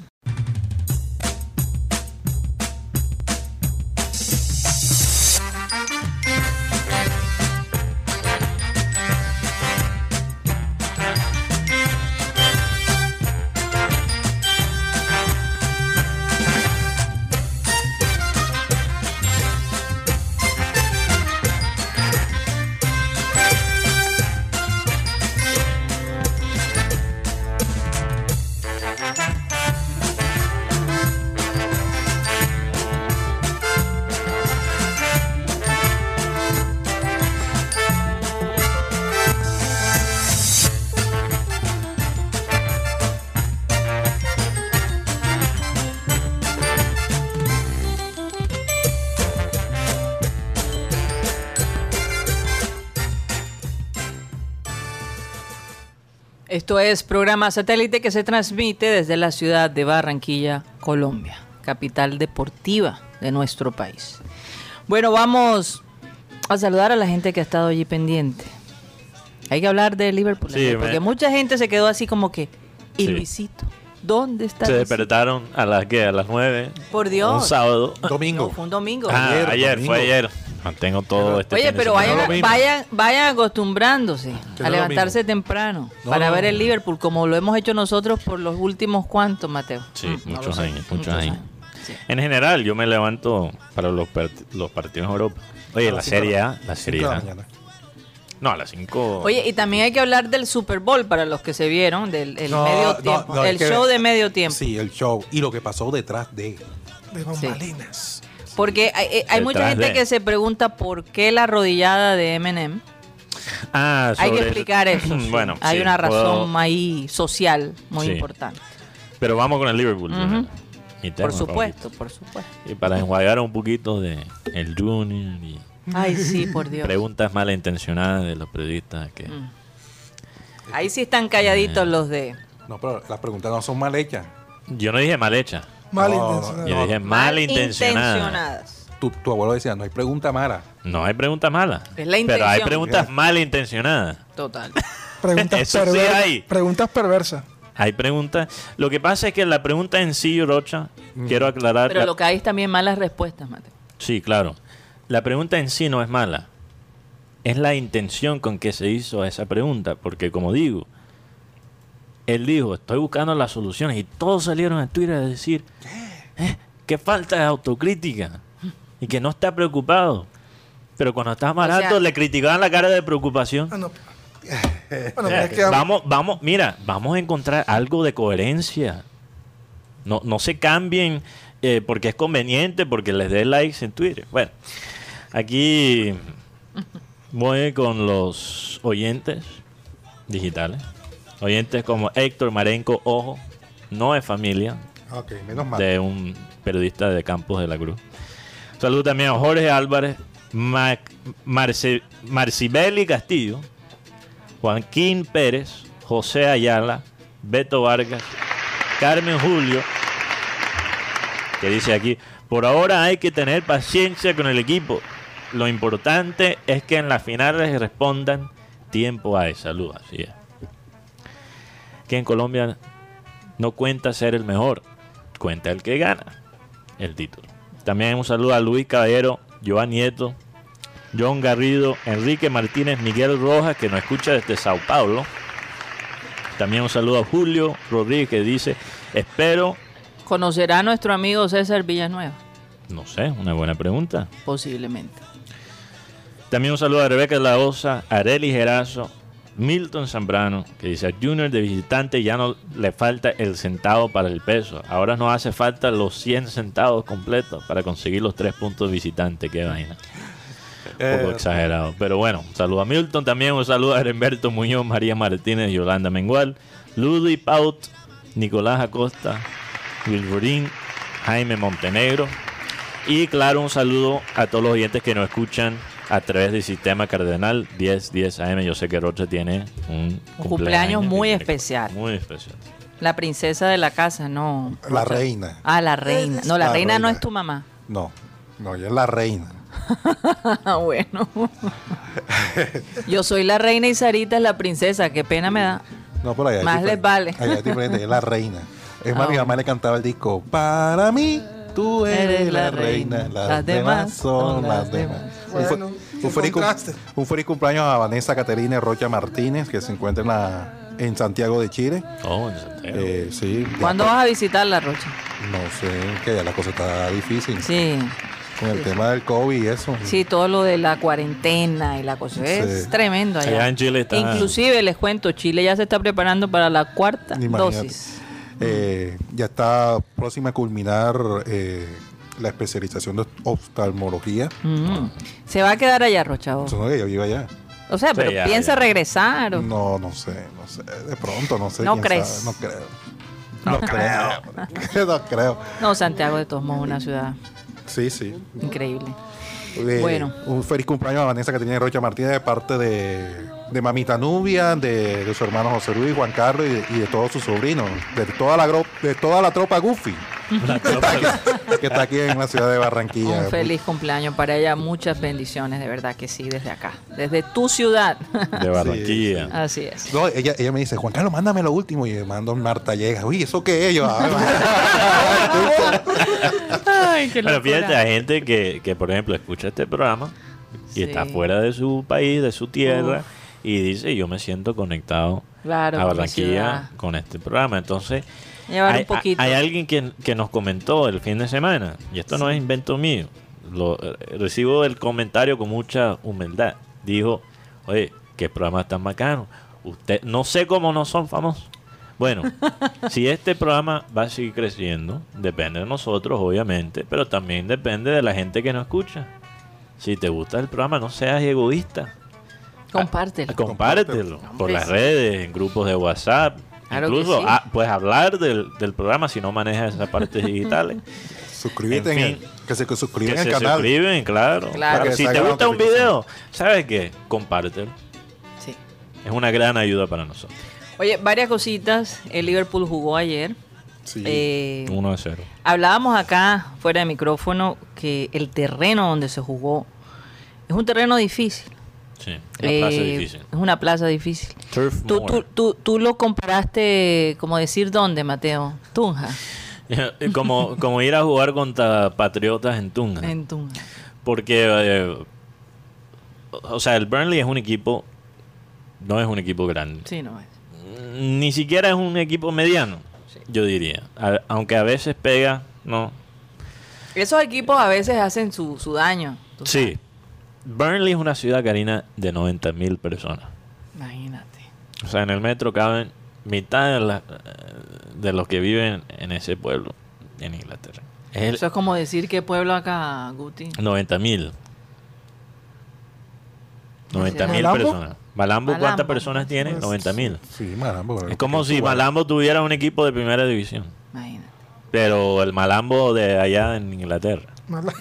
es programa satélite que se transmite desde la ciudad de Barranquilla, Colombia, capital deportiva de nuestro país. Bueno, vamos a saludar a la gente que ha estado allí pendiente. Hay que hablar de Liverpool, Sí, ¿no? porque me- mucha gente se quedó así como que, ¿y Sí. Luisito? ¿Dónde está Se Luisito? despertaron a las que a las 9 Por Dios. un sábado. Domingo. No, fue un domingo. Ah, Ayer, ayer, domingo. fue ayer. Mantengo todo este Oye, pero vayan, vayan, vayan acostumbrándose no a levantarse temprano No, para no, ver no. el Liverpool, como lo hemos hecho nosotros por los últimos cuantos, Mateo. Sí, Mm, no muchos sé, años, muchos años. Sí. En general, yo me levanto para los, part- los partidos en Europa. Oye, A la Serie la- A, la Serie A. No, a las 5. Oye, y también hay que hablar del Super Bowl para los que se vieron, del el No, medio no, tiempo, no, es el que- show de medio tiempo. Sí, el show. Y lo que pasó detrás de. De bambalinas. Porque hay, hay- hay mucha gente de. que se pregunta por qué la arrodillada de Eminem. Ah, Hay que sobre- explicar eso. sí. bueno, hay sí, una razón puedo- ahí social muy Sí. importante. Pero vamos con el Liverpool. Por supuesto, por supuesto. Y para enjuagar un poquito de el Junior y Ay, sí, por Dios. preguntas malintencionadas de los periodistas que Mm. Ahí sí están calladitos los de... No, pero las preguntas no son mal hechas. yo no dije mal hecha, Mal No, intencionado. yo dije malintencionada. Malintencionadas. Tu, tu abuelo decía, no hay pregunta mala. No hay preguntas malas, Es la pero hay preguntas malintencionadas. Total. Preguntas, Eso sí hay. preguntas perversas. Hay preguntas. Lo que pasa es que la pregunta en sí, Rocha, quiero aclarar. Pero la- lo que hay es también malas respuestas, Mateo. Sí, claro. La pregunta en sí no es mala. Es la intención con que se hizo esa pregunta. Porque como digo, él dijo, estoy buscando las soluciones. Y todos salieron a Twitter a decir, "Eh, qué falta de autocrítica. Y que no está preocupado. Pero cuando estaba barato sea- le criticaban la cara de preocupación. No. Bueno, Eh, es que vamos, vamos, mira, vamos a encontrar algo de coherencia. No, no se cambien eh, porque es conveniente, porque les dé likes en Twitter. Bueno, aquí voy con los oyentes digitales. Oyentes como Héctor Marenco, ojo, no es familia Ok, menos mal. de un periodista de Campos de la Cruz. Saludo también a Jorge Álvarez, Mac- Marce- Marcibeli Castillo, Joaquín Pérez, José Ayala, Beto Vargas, Carmen Julio, que dice aquí, por ahora hay que tener paciencia con el equipo. Lo importante es que en las finales respondan tiempo hay. Saludos, así es. Que en Colombia no cuenta ser el mejor, cuenta el que gana el título. También un saludo a Luis Caballero, Joan Nieto, John Garrido, Enrique Martínez, Miguel Rojas, que nos escucha desde Sao Paulo. También un saludo a Julio Rodríguez, que dice, espero, ¿Conocerá a nuestro amigo César Villanueva? no sé, una buena pregunta. Posiblemente. También un saludo a Rebeca La Osa, Areli Gerazo, Milton Zambrano, que dice, a Junior de visitante ya no le falta el centavo para el peso. Ahora nos hace falta los 100 centavos completos para conseguir los tres puntos visitante. Qué vaina. Un poco Eh, exagerado. Pero bueno, un saludo a Milton también, un saludo a Herberto Muñoz, María Martínez, Yolanda Mengual, Ludi Paut, Nicolás Acosta, Wilburín, Jaime Montenegro. Y claro, un saludo a todos los oyentes que nos escuchan a través del sistema Cardenal 1010 AM. Yo sé que Rocha tiene un Un cumpleaños muy especial. Muy especial. La princesa de la casa, no. La reina. Ah, la reina. No, la, La reina, no es tu mamá. No, no, ella es la reina. Ah, bueno. Yo soy la reina y Sarita es la princesa. Qué pena me da. No, por allá Más les vale. Allá es diferente, es la reina. Es más, Ah, mi mamá bueno. le cantaba el disco. Para mí, tú eres, la, reina. Las, demás son las demás. Bueno, un, feliz, un cumpleaños a Vanessa Caterina Rocha Martínez, que se encuentra en, la, en Santiago de Chile. Oh, en Santiago. Eh, sí, ¿Cuándo vas a visitar la Rocha? No sé, que ya la cosa está difícil. Sí. Con el tema del COVID y eso. Sí, todo lo de la cuarentena y la cosa. Es Sí. tremendo allá. Allá en Chile está- Inclusive, les cuento, Chile ya se está preparando para la cuarta Imagínate. dosis. Eh, ya está próxima a culminar eh, la especialización de oftalmología. Mm. Se va a quedar allá, Rocha. o- Eso no allá. O sea, Sí, pero ya, piensa ya. regresar. o- No, no sé, no sé. De pronto, no sé. ¿No crees? sabe, No creo. No creo. no creo. No, Santiago de todos modos es una ciudad Sí, sí. increíble. Eh, Bueno. Un feliz cumpleaños a Vanessa Caterina Rocha Martínez de parte de, de Mamita Nubia, de, de su hermano José Luis, Juan Carlos y de, y de todos sus sobrinos, de toda la gro- de toda la tropa Goofy Tropa- que está aquí en la ciudad de Barranquilla. Un feliz cumpleaños para ella. Muchas bendiciones, de verdad que sí, desde acá. Desde tu ciudad. de Barranquilla. Así es. No, ella, ella me dice, Juan Carlos, mándame lo último. Y le mando Marta Llega. Uy, ¿eso qué es? Yo, "Ay, Ay, qué Pero fíjate, hay gente que, que, por ejemplo, escucha este programa y Sí. está fuera de su país, de su tierra, y dice, yo me siento conectado Claro, a Barranquilla con este programa. Entonces, Llevar hay, un poquito. hay alguien que, que nos comentó el fin de semana, y esto no es invento mío, lo, eh, recibo el comentario con mucha humildad. Dijo, oye, qué programa tan bacano. Usted, no sé cómo no son famosos. Bueno, si este programa va a seguir creciendo, depende de nosotros, obviamente, pero también depende de la gente que nos escucha. Si te gusta el programa, no seas egoísta. Compártelo. Compártelo por Hombre, las redes, en grupos de WhatsApp. Claro Incluso sí. ah, puedes hablar del, del programa si no manejas esas partes digitales. suscríbete En en el, fin. que se que suscriben que al se canal. suscriben, claro. Si te gusta un video, ¿sabes qué? Compártelo. Sí. Es una gran ayuda para nosotros. Oye, varias cositas. El Liverpool jugó ayer. Sí. Eh, 1 a 0. hablábamos acá, fuera de micrófono, que el terreno donde se jugó es un terreno difícil. Sí, una plaza Eh, difícil. Es una plaza difícil. Turf Tú, tú, tú, tú lo comparaste, como decir dónde, Mateo? Tunja. como, como ir a jugar contra Patriotas en Tunja. En Tunja. Porque, eh, o sea, el Burnley es un equipo, no es un equipo grande. Sí, no es. Ni siquiera es un equipo mediano, yo diría. A- aunque a veces pega, no. Esos equipos a veces hacen su, su daño. Sí. Burnley es una ciudad, Karina, de 90 mil personas. Imagínate. O sea, en el metro caben mitad de, la- de los que viven en ese pueblo en Inglaterra. Es el Eso es como decir qué pueblo acá, Guti. 90 mil. 90 mil ¿Malambo? personas. Malambo, ¿cuántas Malambo. personas tiene? Pues, 90 mil. Sí, Malambo. Es como si Malambo tuviera un equipo de primera división. Imagínate. Pero el Malambo de allá en Inglaterra. Mala-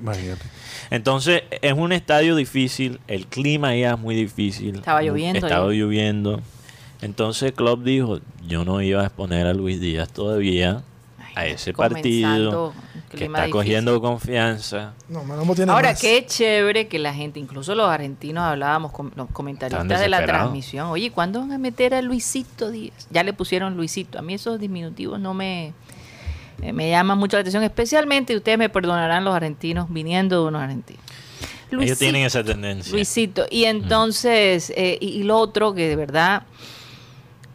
Imagínate. Entonces, es un estadio difícil. El clima allá es muy difícil. Estaba lloviendo Estaba lloviendo. Entonces, Klopp dijo: Yo no iba a exponer a Luis Díaz todavía a ese partido. Que está difícil. cogiendo confianza. No, Ahora, más. qué chévere que la gente, incluso los argentinos hablábamos con los comentaristas de la transmisión. Oye, ¿cuándo van a meter a Luisito Díaz? Ya le pusieron Luisito. A mí esos diminutivos no me, eh, me llaman mucho la atención, especialmente, y ustedes me perdonarán los argentinos viniendo de unos argentinos. Ellos tienen esa tendencia. Luisito. Y entonces, eh, y, y lo otro que de verdad,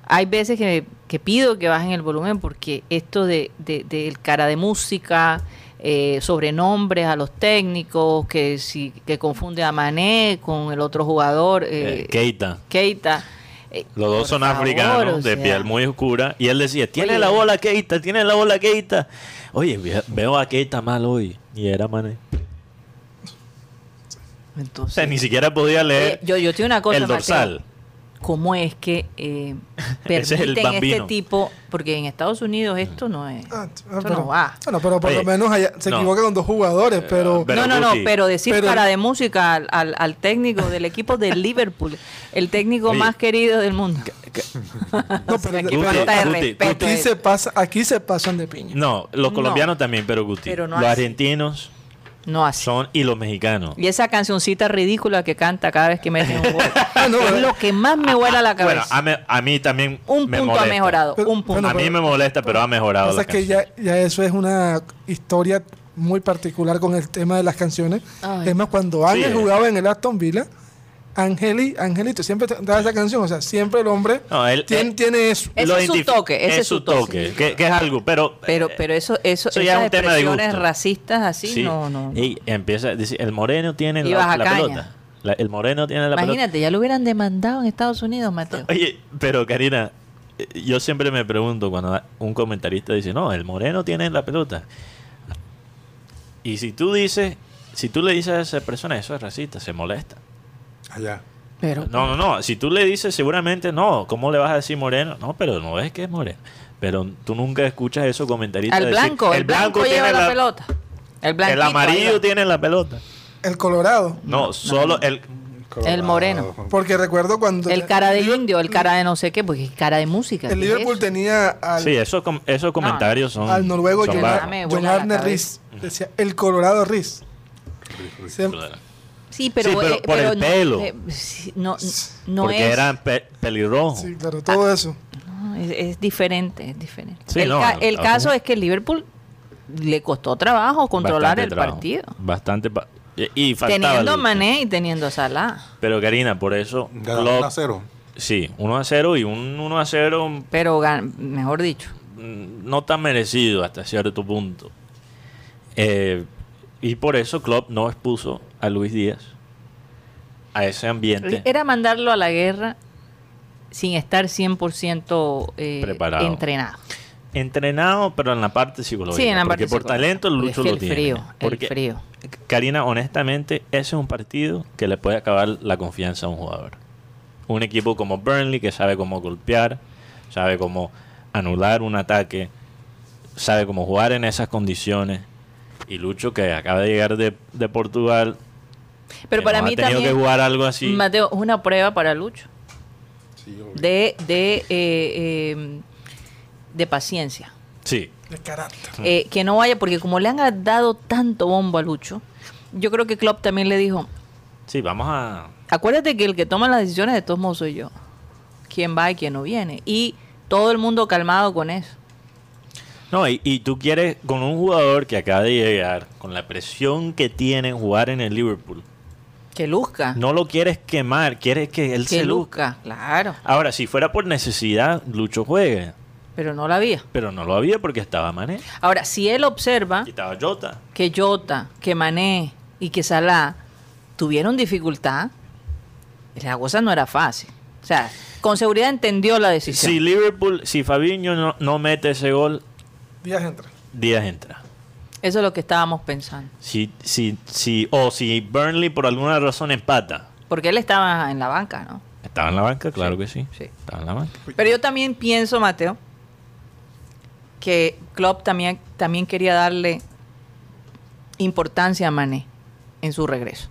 hay veces que, que pido que bajen el volumen porque esto de, de- cara de música, eh, sobrenombres a los técnicos, que si que confunde a Mané con el otro jugador, eh, Eh, Keita. Keita. Eh, Los dos son favor, africanos, o de piel muy oscura. Y él decía, tiene Oye. la bola Keita, tiene la bola Keita. Oye, ve- veo a Keita mal hoy. Y era Mané. O Entonces, sea, ni siquiera podía leer yo, yo tengo una cosa, el dorsal. ¿Cómo es que eh, es permiten este tipo? Porque en Estados Unidos esto no es. Ah, Esto ah, pero, no va. Bueno, pero por Oye, lo menos allá se no. equivoca con dos jugadores, pero... pero no, no, no, pero decir pero- cara de música al, al- al técnico del equipo de Liverpool, el técnico Oye. más querido del mundo. no, pero, Aquí Guti, falta de Guti, respeto. aquí, es. se pasa, aquí se pasan de piña. No, los No, colombianos también, pero Guti. pero no los así. argentinos No así. son y los mexicanos. Y esa cancioncita ridícula que canta cada vez que mete un gol. no, es lo que más me vuela la Bueno, cabeza. a, me- a mí también un me punto molesta. ha mejorado. Pero- un punto. A mí me molesta, pero ha mejorado la que ya, ya eso es una historia muy particular con el tema de las canciones. Ay. Es más, cuando Ángel eh. jugaba en el Aston Villa, Angeli, Angelito siempre te- daba esa canción. O sea, siempre el hombre No, él- tiene, él- tiene eso. Ese Lo es su toque, ese es su toque, que, que es algo, pero Pero, eh, pero eso, eso, eso ya esas es un tema de expresiones gusto. racistas así, sí. no, no. no. Y empieza a decir, el moreno tiene Y la, la pelota. La- el moreno tiene la pelota. Imagínate, ya lo hubieran demandado en Estados Unidos, Mateo. Oye, pero Karina, eh, yo siempre me pregunto cuando un comentarista dice, no, el moreno tiene la pelota. Y si tú dices, si tú le dices a esa persona eso es racista, se molesta. Allá. Pero, No, no, no. Si tú le dices seguramente, no, ¿cómo le vas a decir moreno? No, pero no es que es moreno. Pero tú nunca escuchas eso comentaristas al decir, blanco, el, blanco, lleva la, pelota. El, El ahí amarillo tiene la pelota. El Colorado. No, solo el... El moreno. Porque recuerdo cuando. El cara de indio, el cara de no sé qué, porque es cara de música. El ¿qué es Liverpool tenía al, Sí, esos, com- esos comentarios son... al noruego John, Arne. Riz. Decía el Colorado Riz. Se- Sí, pero, Sí, pero eh, por el no, pelo. eh, no, no porque es, eran pe- pelirrojos. sí, claro, todo eso. no, es, es diferente, es diferente. Sí, el no, ca- el caso es que el Liverpool le costó trabajo controlar Bastante el trabajo. partido. Bastante... pa- y, y faltaba Teniendo. Mané y teniendo Salah. Pero Karina, por eso... Klopp- 1 a 0. Sí, 1 a 0 y un 1 a 0 Pero, gan- mejor dicho, mm, no tan merecido hasta cierto punto. Eh, y por eso Klopp no expuso a Luis Díaz a ese ambiente. era mandarlo a la guerra sin estar 100% eh, Preparado. entrenado. Entrenado, pero en la parte psicológica. Sí, en la porque parte por psicológica. talento el Lucho lo el tiene. frío, el Porque, frío. Karina, honestamente, ese es un partido que le puede acabar la confianza a un jugador. Un equipo como Burnley que sabe cómo golpear, sabe cómo anular un ataque, sabe cómo jugar en esas condiciones. Y Lucho, que acaba de llegar de, de Portugal, Pero que para mí ha tenido también, que jugar algo así. Mateo, es una prueba para Lucho Sí, obvio. de, de, eh, eh, de paciencia. Sí, De carácter. Eh, que no vaya, porque como le han dado tanto bombo a Lucho, yo creo que Klopp también le dijo, sí, vamos a... acuérdate que el que toma las decisiones de todos modos soy yo. ¿Quién va y quién no viene? Y todo el mundo calmado con eso. No, y, y tú quieres con un jugador que acaba de llegar, con la presión que tiene en jugar en el Liverpool, Que luzca. no lo quieres quemar, quieres que él que se luzca. luzca, claro. Ahora, si fuera por necesidad, Lucho juegue, Pero no la había. pero no lo había porque estaba Mané, Ahora, si él observa y estaba Jota. que Jota, que Mané y que Salah tuvieron dificultad, la cosa no era fácil. O sea, con seguridad entendió la decisión. Si Liverpool, si Fabiño no, no mete ese gol, Díaz entra. Díaz entra. Eso es lo que estábamos pensando. Si, si, si, o si Burnley por alguna razón empata. Porque él estaba en la banca, ¿no? Estaba en la banca, claro que sí. sí. Estaba en la banca. Pero yo también pienso, Mateo, que Klopp también, también quería darle importancia a Mané en su regreso.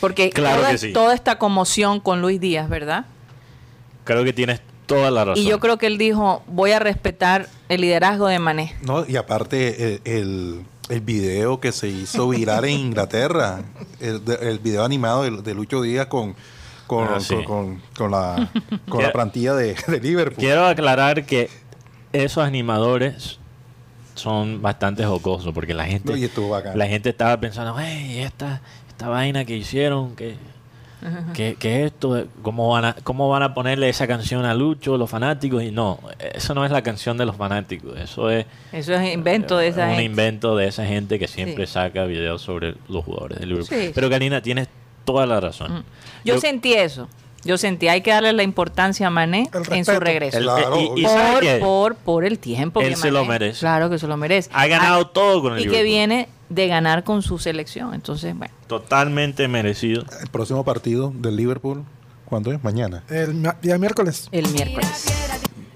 Porque Claro toda, que sí. toda esta conmoción con Luis Díaz, ¿verdad? Creo que tienes toda la razón. Y yo creo que él dijo, voy a respetar el liderazgo de Mané. No, y aparte el, el, el video que se hizo viral en Inglaterra, el, de- el video animado de, de Lucho Díaz con, con, Ah, sí. con, con- con la, con Quiero- la plantilla de, de Liverpool. Quiero aclarar que esos animadores son bastante jocosos porque la gente, la gente estaba pensando, hey, esta, esta vaina que hicieron, que, que, que esto, ¿cómo van, a, ¿cómo van a ponerle esa canción a Lucho, los fanáticos? Y no, eso no es la canción de los fanáticos, eso es Eso es invento de esa un gente. invento de esa gente que siempre Sí. saca videos sobre los jugadores de Liverpool. Sí, Pero Karina, tienes toda la razón. Mm. Yo, sentí eso. Yo sentí, hay que darle la importancia a Mané en su regreso. el- Claro, y- y obvio. ¿sabe por, por, por el tiempo Él que se lo merece. Claro que se lo merece. Ha ganado Ah, todo con el Y que viene de ganar con su selección. Entonces, bueno. Totalmente merecido. El próximo partido del Liverpool, ¿cuándo es? Mañana. El día miércoles. El miércoles.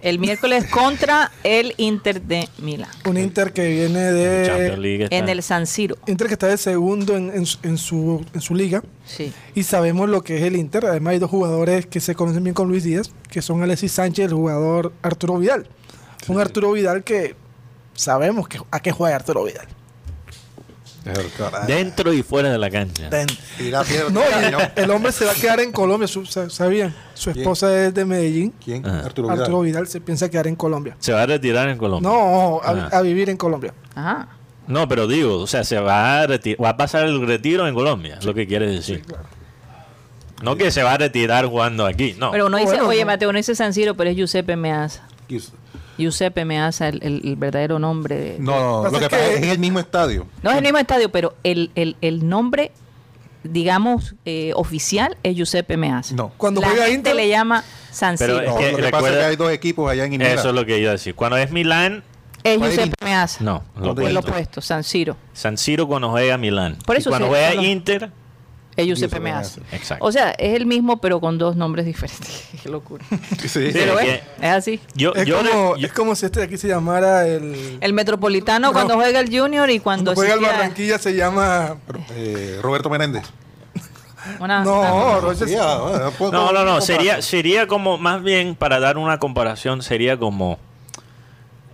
El miércoles contra el Inter de Milán. Un Inter que viene En Champions de. League está- En el San Siro. Inter que está de segundo en, en su- en su, en su liga. Sí. Y sabemos lo que es el Inter. Además, hay dos jugadores que se conocen bien con Luis Díaz, que son Alexis Sánchez y el jugador Arturo Vidal. Un Arturo Vidal que sabemos que, a qué juega Arturo Vidal. Dentro y fuera de la cancha. Den- Y la piedra- No, y el hombre se va a quedar en Colombia, su- sa- ¿sabían? Su ¿Quién? esposa es de Medellín. ¿Quién? Ajá. Arturo Vidal. Arturo Vidal se piensa quedar en Colombia. Se va a retirar en Colombia. No, a, Ah. a vivir en Colombia. Ajá. No, pero digo, o sea, se va a retirar, va a pasar el retiro en Colombia, es lo que quiere decir. No que se va a retirar jugando aquí, no. Pero uno dice, Bueno, oye. Mateo, no dice San Siro, pero es Giuseppe Meazza. Gius- Giuseppe Meazza, el, el- el verdadero nombre. de- No, no, lo que es pasa es que es el mismo estadio. No es el mismo estadio, pero el, el, el nombre, digamos, eh, oficial es Giuseppe Meazza. No. Cuando La juega gente Inter, le llama San Pero Siro. No, que lo que pasa es recuerda- que hay dos equipos allá en Inter. Eso es lo que iba a decir. Cuando es Milán, es ¿cuál es Giuseppe? Meazza. no. Lo ¿Dónde Es lo opuesto. opuesto, San Siro. San Siro cuando juega Milán. Por Y eso cuando se- juega Inter, Es Giuseppe Giuseppe Meazza. Meazza. exacto. O sea, es el mismo, pero con dos nombres diferentes. Qué locura. Sí. Pero es es, que- es así. yo, es, yo, como, yo- es como si este de aquí se llamara el... El Metropolitano No. cuando juega el Junior y cuando, Cuando juega el Barranquilla se llama... Eh, Roberto Menéndez. una- No, una- no, no, no, sería, sería como, más bien, para dar una comparación, sería como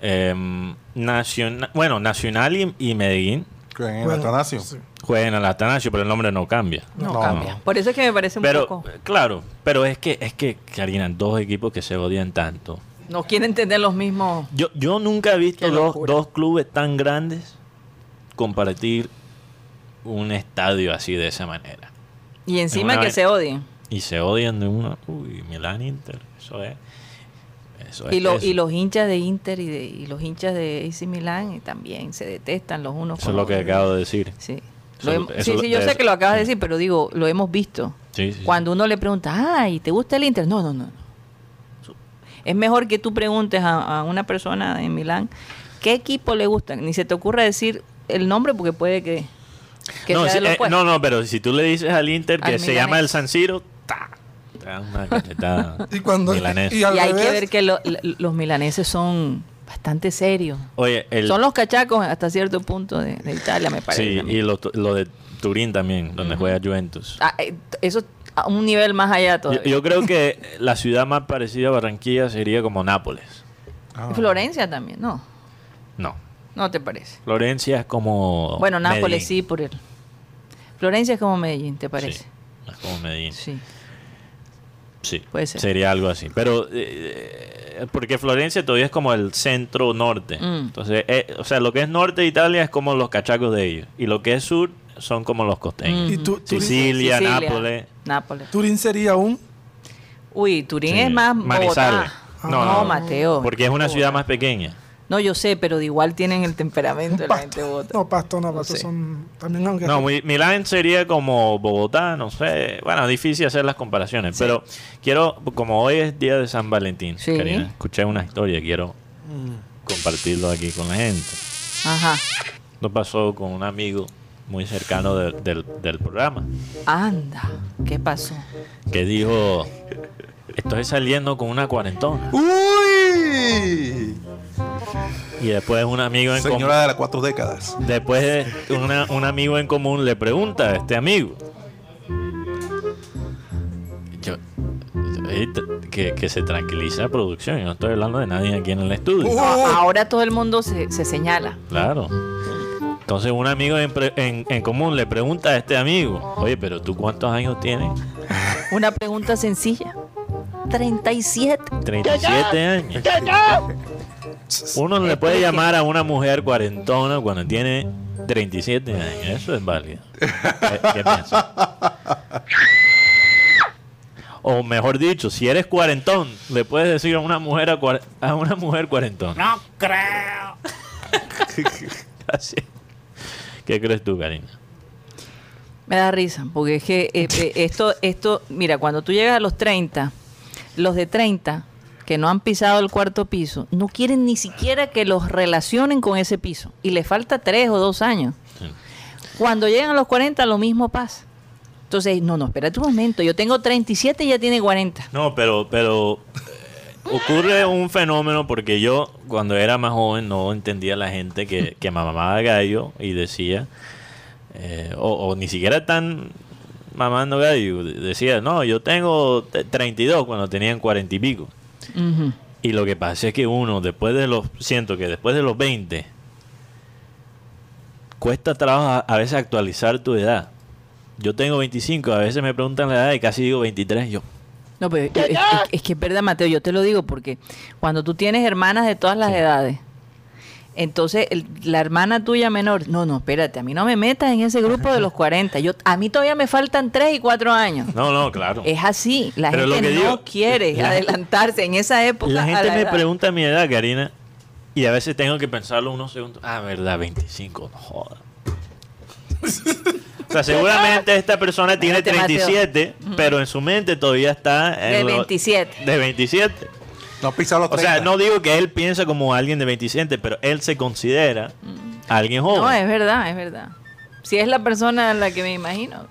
em, Nacional, bueno, Nacional y, y Medellín Que En Atanasio. sí. juegan al Atanasio, pero el nombre no cambia. no, No, cambia. no. Por eso es que me parece un Pero, poco... claro, pero es que, es que, Karina, dos equipos que se odian tanto. No quieren tener los mismos... Yo, yo nunca he visto dos, dos clubes tan grandes compartir un estadio así de esa manera. Y encima que vez- se odien. Y se odian de una. Uy, Milán Inter. Eso es. Eso es. Y, lo- eso. y los hinchas de Inter y, de, y los hinchas de AC Milán y también se detestan los unos Eso con es lo que otros. acabo de decir. Sí. Eso- Lo hem- eso sí, sí, yo sé que lo acabas de sí. decir, pero digo, lo hemos visto. Sí, sí, sí. Cuando uno le pregunta, ay, ¿te gusta el Inter? No, no, no. Es mejor que tú preguntes a, a una persona en Milán qué equipo le gusta. Ni se te ocurra decir el nombre porque puede que, que no, sea si- de lo eh, no, no, pero si tú le dices al Inter que Al se llama el San Siro, Y cuando... y al Y hay que ver que lo- los milaneses son bastante serios. Oye, el, Son los cachacos hasta cierto punto de, de Italia, me parece. sí, y lo, lo de Turín también, donde juega Juventus. Ah, eh, eso a un nivel más allá Yo, todavía. yo creo que la ciudad más parecida a Barranquilla sería como Nápoles. Ah. Florencia también, no. No, ¿No te parece? Florencia es como. bueno, Nápoles Medellín. sí, por él. Florencia es como Medellín, ¿te parece? Sí, es como Medellín. Sí. Sí, Puede ser. sería algo así. Pero, eh, porque Florencia todavía es como el centro norte. Mm. Entonces, eh, o sea, lo que es norte de Italia es como los cachacos de ellos. Y lo que es sur son como los costeños. Y tú- Turín, Sicilia, Sicilia, Nápoles. Nápoles. Turín sería un... Uy, Turín Sí. es más Manizales. Bogotá. No, No, no. Mateo. Porque es una ciudad más pequeña. No, yo sé, pero de igual tienen el temperamento de la gente de Bogotá. No, Pasto, no, Pasto son... También aunque... No, Mi- Milán sería como Bogotá, no sé. Bueno, difícil hacer las comparaciones. Pero quiero, como hoy es día de San Valentín, Sí. Karina, escuché una historia, quiero compartirlo aquí con la gente. Ajá. Esto pasó con un amigo muy cercano de- del, del programa Anda. ¿Qué pasó? que dijo, estoy saliendo con una cuarentona. ¡Uy! Y después un amigo en común, Señora de las cuatro décadas. después de una- un amigo en común le pregunta a este amigo. Yo, eh, que, que se tranquilice la producción, yo no estoy hablando de nadie aquí en el estudio. Uh. Ahora todo el mundo se, se señala. Claro. Entonces un amigo en, pre- en- en común le pregunta a este amigo, oye, pero tú cuántos años tienes? Una pregunta sencilla. 37. 37 años. Uno le puede llamar a una mujer cuarentona cuando tiene 37 años. Eso es válido. ¿Qué, qué piensas? O mejor dicho, si eres cuarentón, le puedes decir a una mujer a, cuar- a una mujer cuarentona. No creo. Así. ¿Qué crees tú, Karina? Me da risa, porque es que eh, eh, esto, esto, mira, cuando tú llegas a los 30, los de 30 que no han pisado el cuarto piso, no quieren ni siquiera que los relacionen con ese piso. Y le falta tres o dos años. Sí. Cuando llegan a los 40, lo mismo pasa. Entonces, no, no, espérate un momento. Yo tengo 37 y ya tiene 40. No, pero, pero eh, ocurre un fenómeno porque yo cuando era más joven no entendía la gente que, que mamaba gallo y decía, eh, o, o ni siquiera tan mamando gallo, de- decía, no, yo tengo te- 32 cuando tenían 40 y pico. Y lo que pasa es que uno, después de los, siento que después de los 20, cuesta trabajo a, veces actualizar tu edad. Yo tengo 25, a veces me preguntan la edad y casi digo 23. Yo, No, pero es, es- es que es verdad, Mateo, yo te lo digo porque cuando tú tienes hermanas de todas las edades, entonces el- la hermana tuya menor, no, no, espérate, a mí no me metas en ese grupo de los 40. Yo, a mí todavía me faltan 3 y 4 años. no, no, claro. Es así, la Pero lo gente que no digo, quiere la- adelantarse en esa época. La a gente me edad. pregunta mi edad, Karina, y a veces tengo que pensarlo unos segundos. Ah, verdad, 25, no joda. o sea, seguramente esta persona tiene Espérate, Mateo. 37, pero en su mente todavía está en De lo- 27. De 27. No pisa los O sea, 30. no digo que él piensa como alguien de 27, pero él se considera alguien joven. No, es verdad, es verdad. Si es la persona a la que me imagino.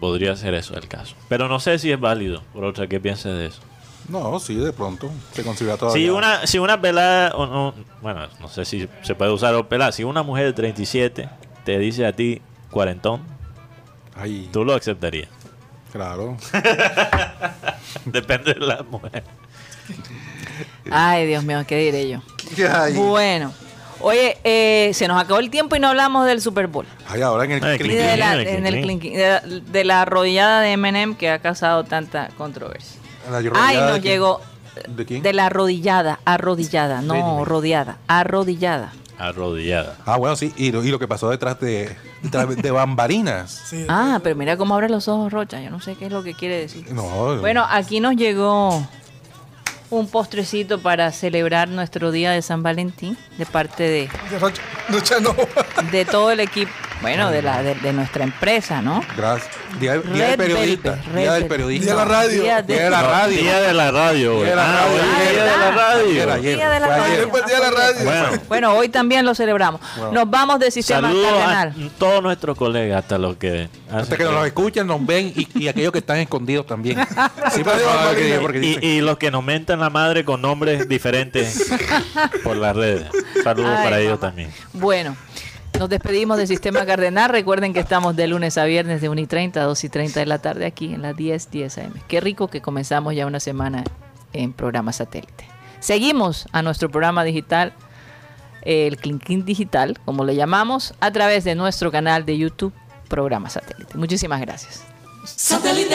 Podría ser eso el caso. Pero no sé si es válido, por otra, ¿qué piensas de eso? No, sí, de pronto. Se considera todavía. Si una, si una pelada, o no, bueno, no sé si se puede usar o pelada, si una mujer de 37 te dice a ti cuarentón, Ay, tú lo aceptarías. claro. Depende de la mujer. Ay, Dios mío, ¿qué diré yo? Ay, Bueno, oye, eh, se nos acabó el tiempo y no hablamos del Super Bowl. Ay, ahora en el Ay, Y clic- de la, Clink, clink, en el clink. clink- de, la- de la arrodillada de Eminem que ha causado tanta controversia. la Ay, nos llegó ¿De quién? de la arrodillada, arrodillada, no rodeada, arrodillada. Arrodillada. Ah, bueno, sí. Y lo, y lo que pasó detrás de, detrás de bambarinas. Sí, Ah, pero mira cómo abre los ojos Rocha, yo no sé qué es lo que quiere decir. No, Bueno, aquí nos llegó un postrecito para celebrar nuestro día de San Valentín de parte de, de Rocha- Rocha no. de todo el equipo, bueno, de la de, de nuestra empresa, ¿no? gracias. Día, día del periodista. Velvet, Red día del periodista. Día de la radio. Día de- Día de la radio. Día de la radio, güey. Día de la Ah, radio. día de la radio. Día de la radio. Fue el día de la radio. Bueno, Bueno, hoy también lo celebramos. Bueno. Nos vamos de Sistema saludos a todos nuestros colegas, hasta los que Hasta hacen- que nos escuchan, nos ven y, y aquellos que están escondidos también. Sí, que- porque y, los que nos mentan la madre con nombres diferentes por las redes. Saludos Ay, para ellos también. Bueno, nos despedimos de Sistema Cardenal. Recuerden que estamos de lunes a viernes de 1 y 30 a 2 y 30 de la tarde aquí en las 10, 10 AM. Qué rico que comenzamos ya una semana en programa satélite. Seguimos a nuestro programa digital, el Clinquín Digital, como le llamamos, a través de nuestro canal de YouTube, Programa Satélite. Muchísimas gracias. Satellite.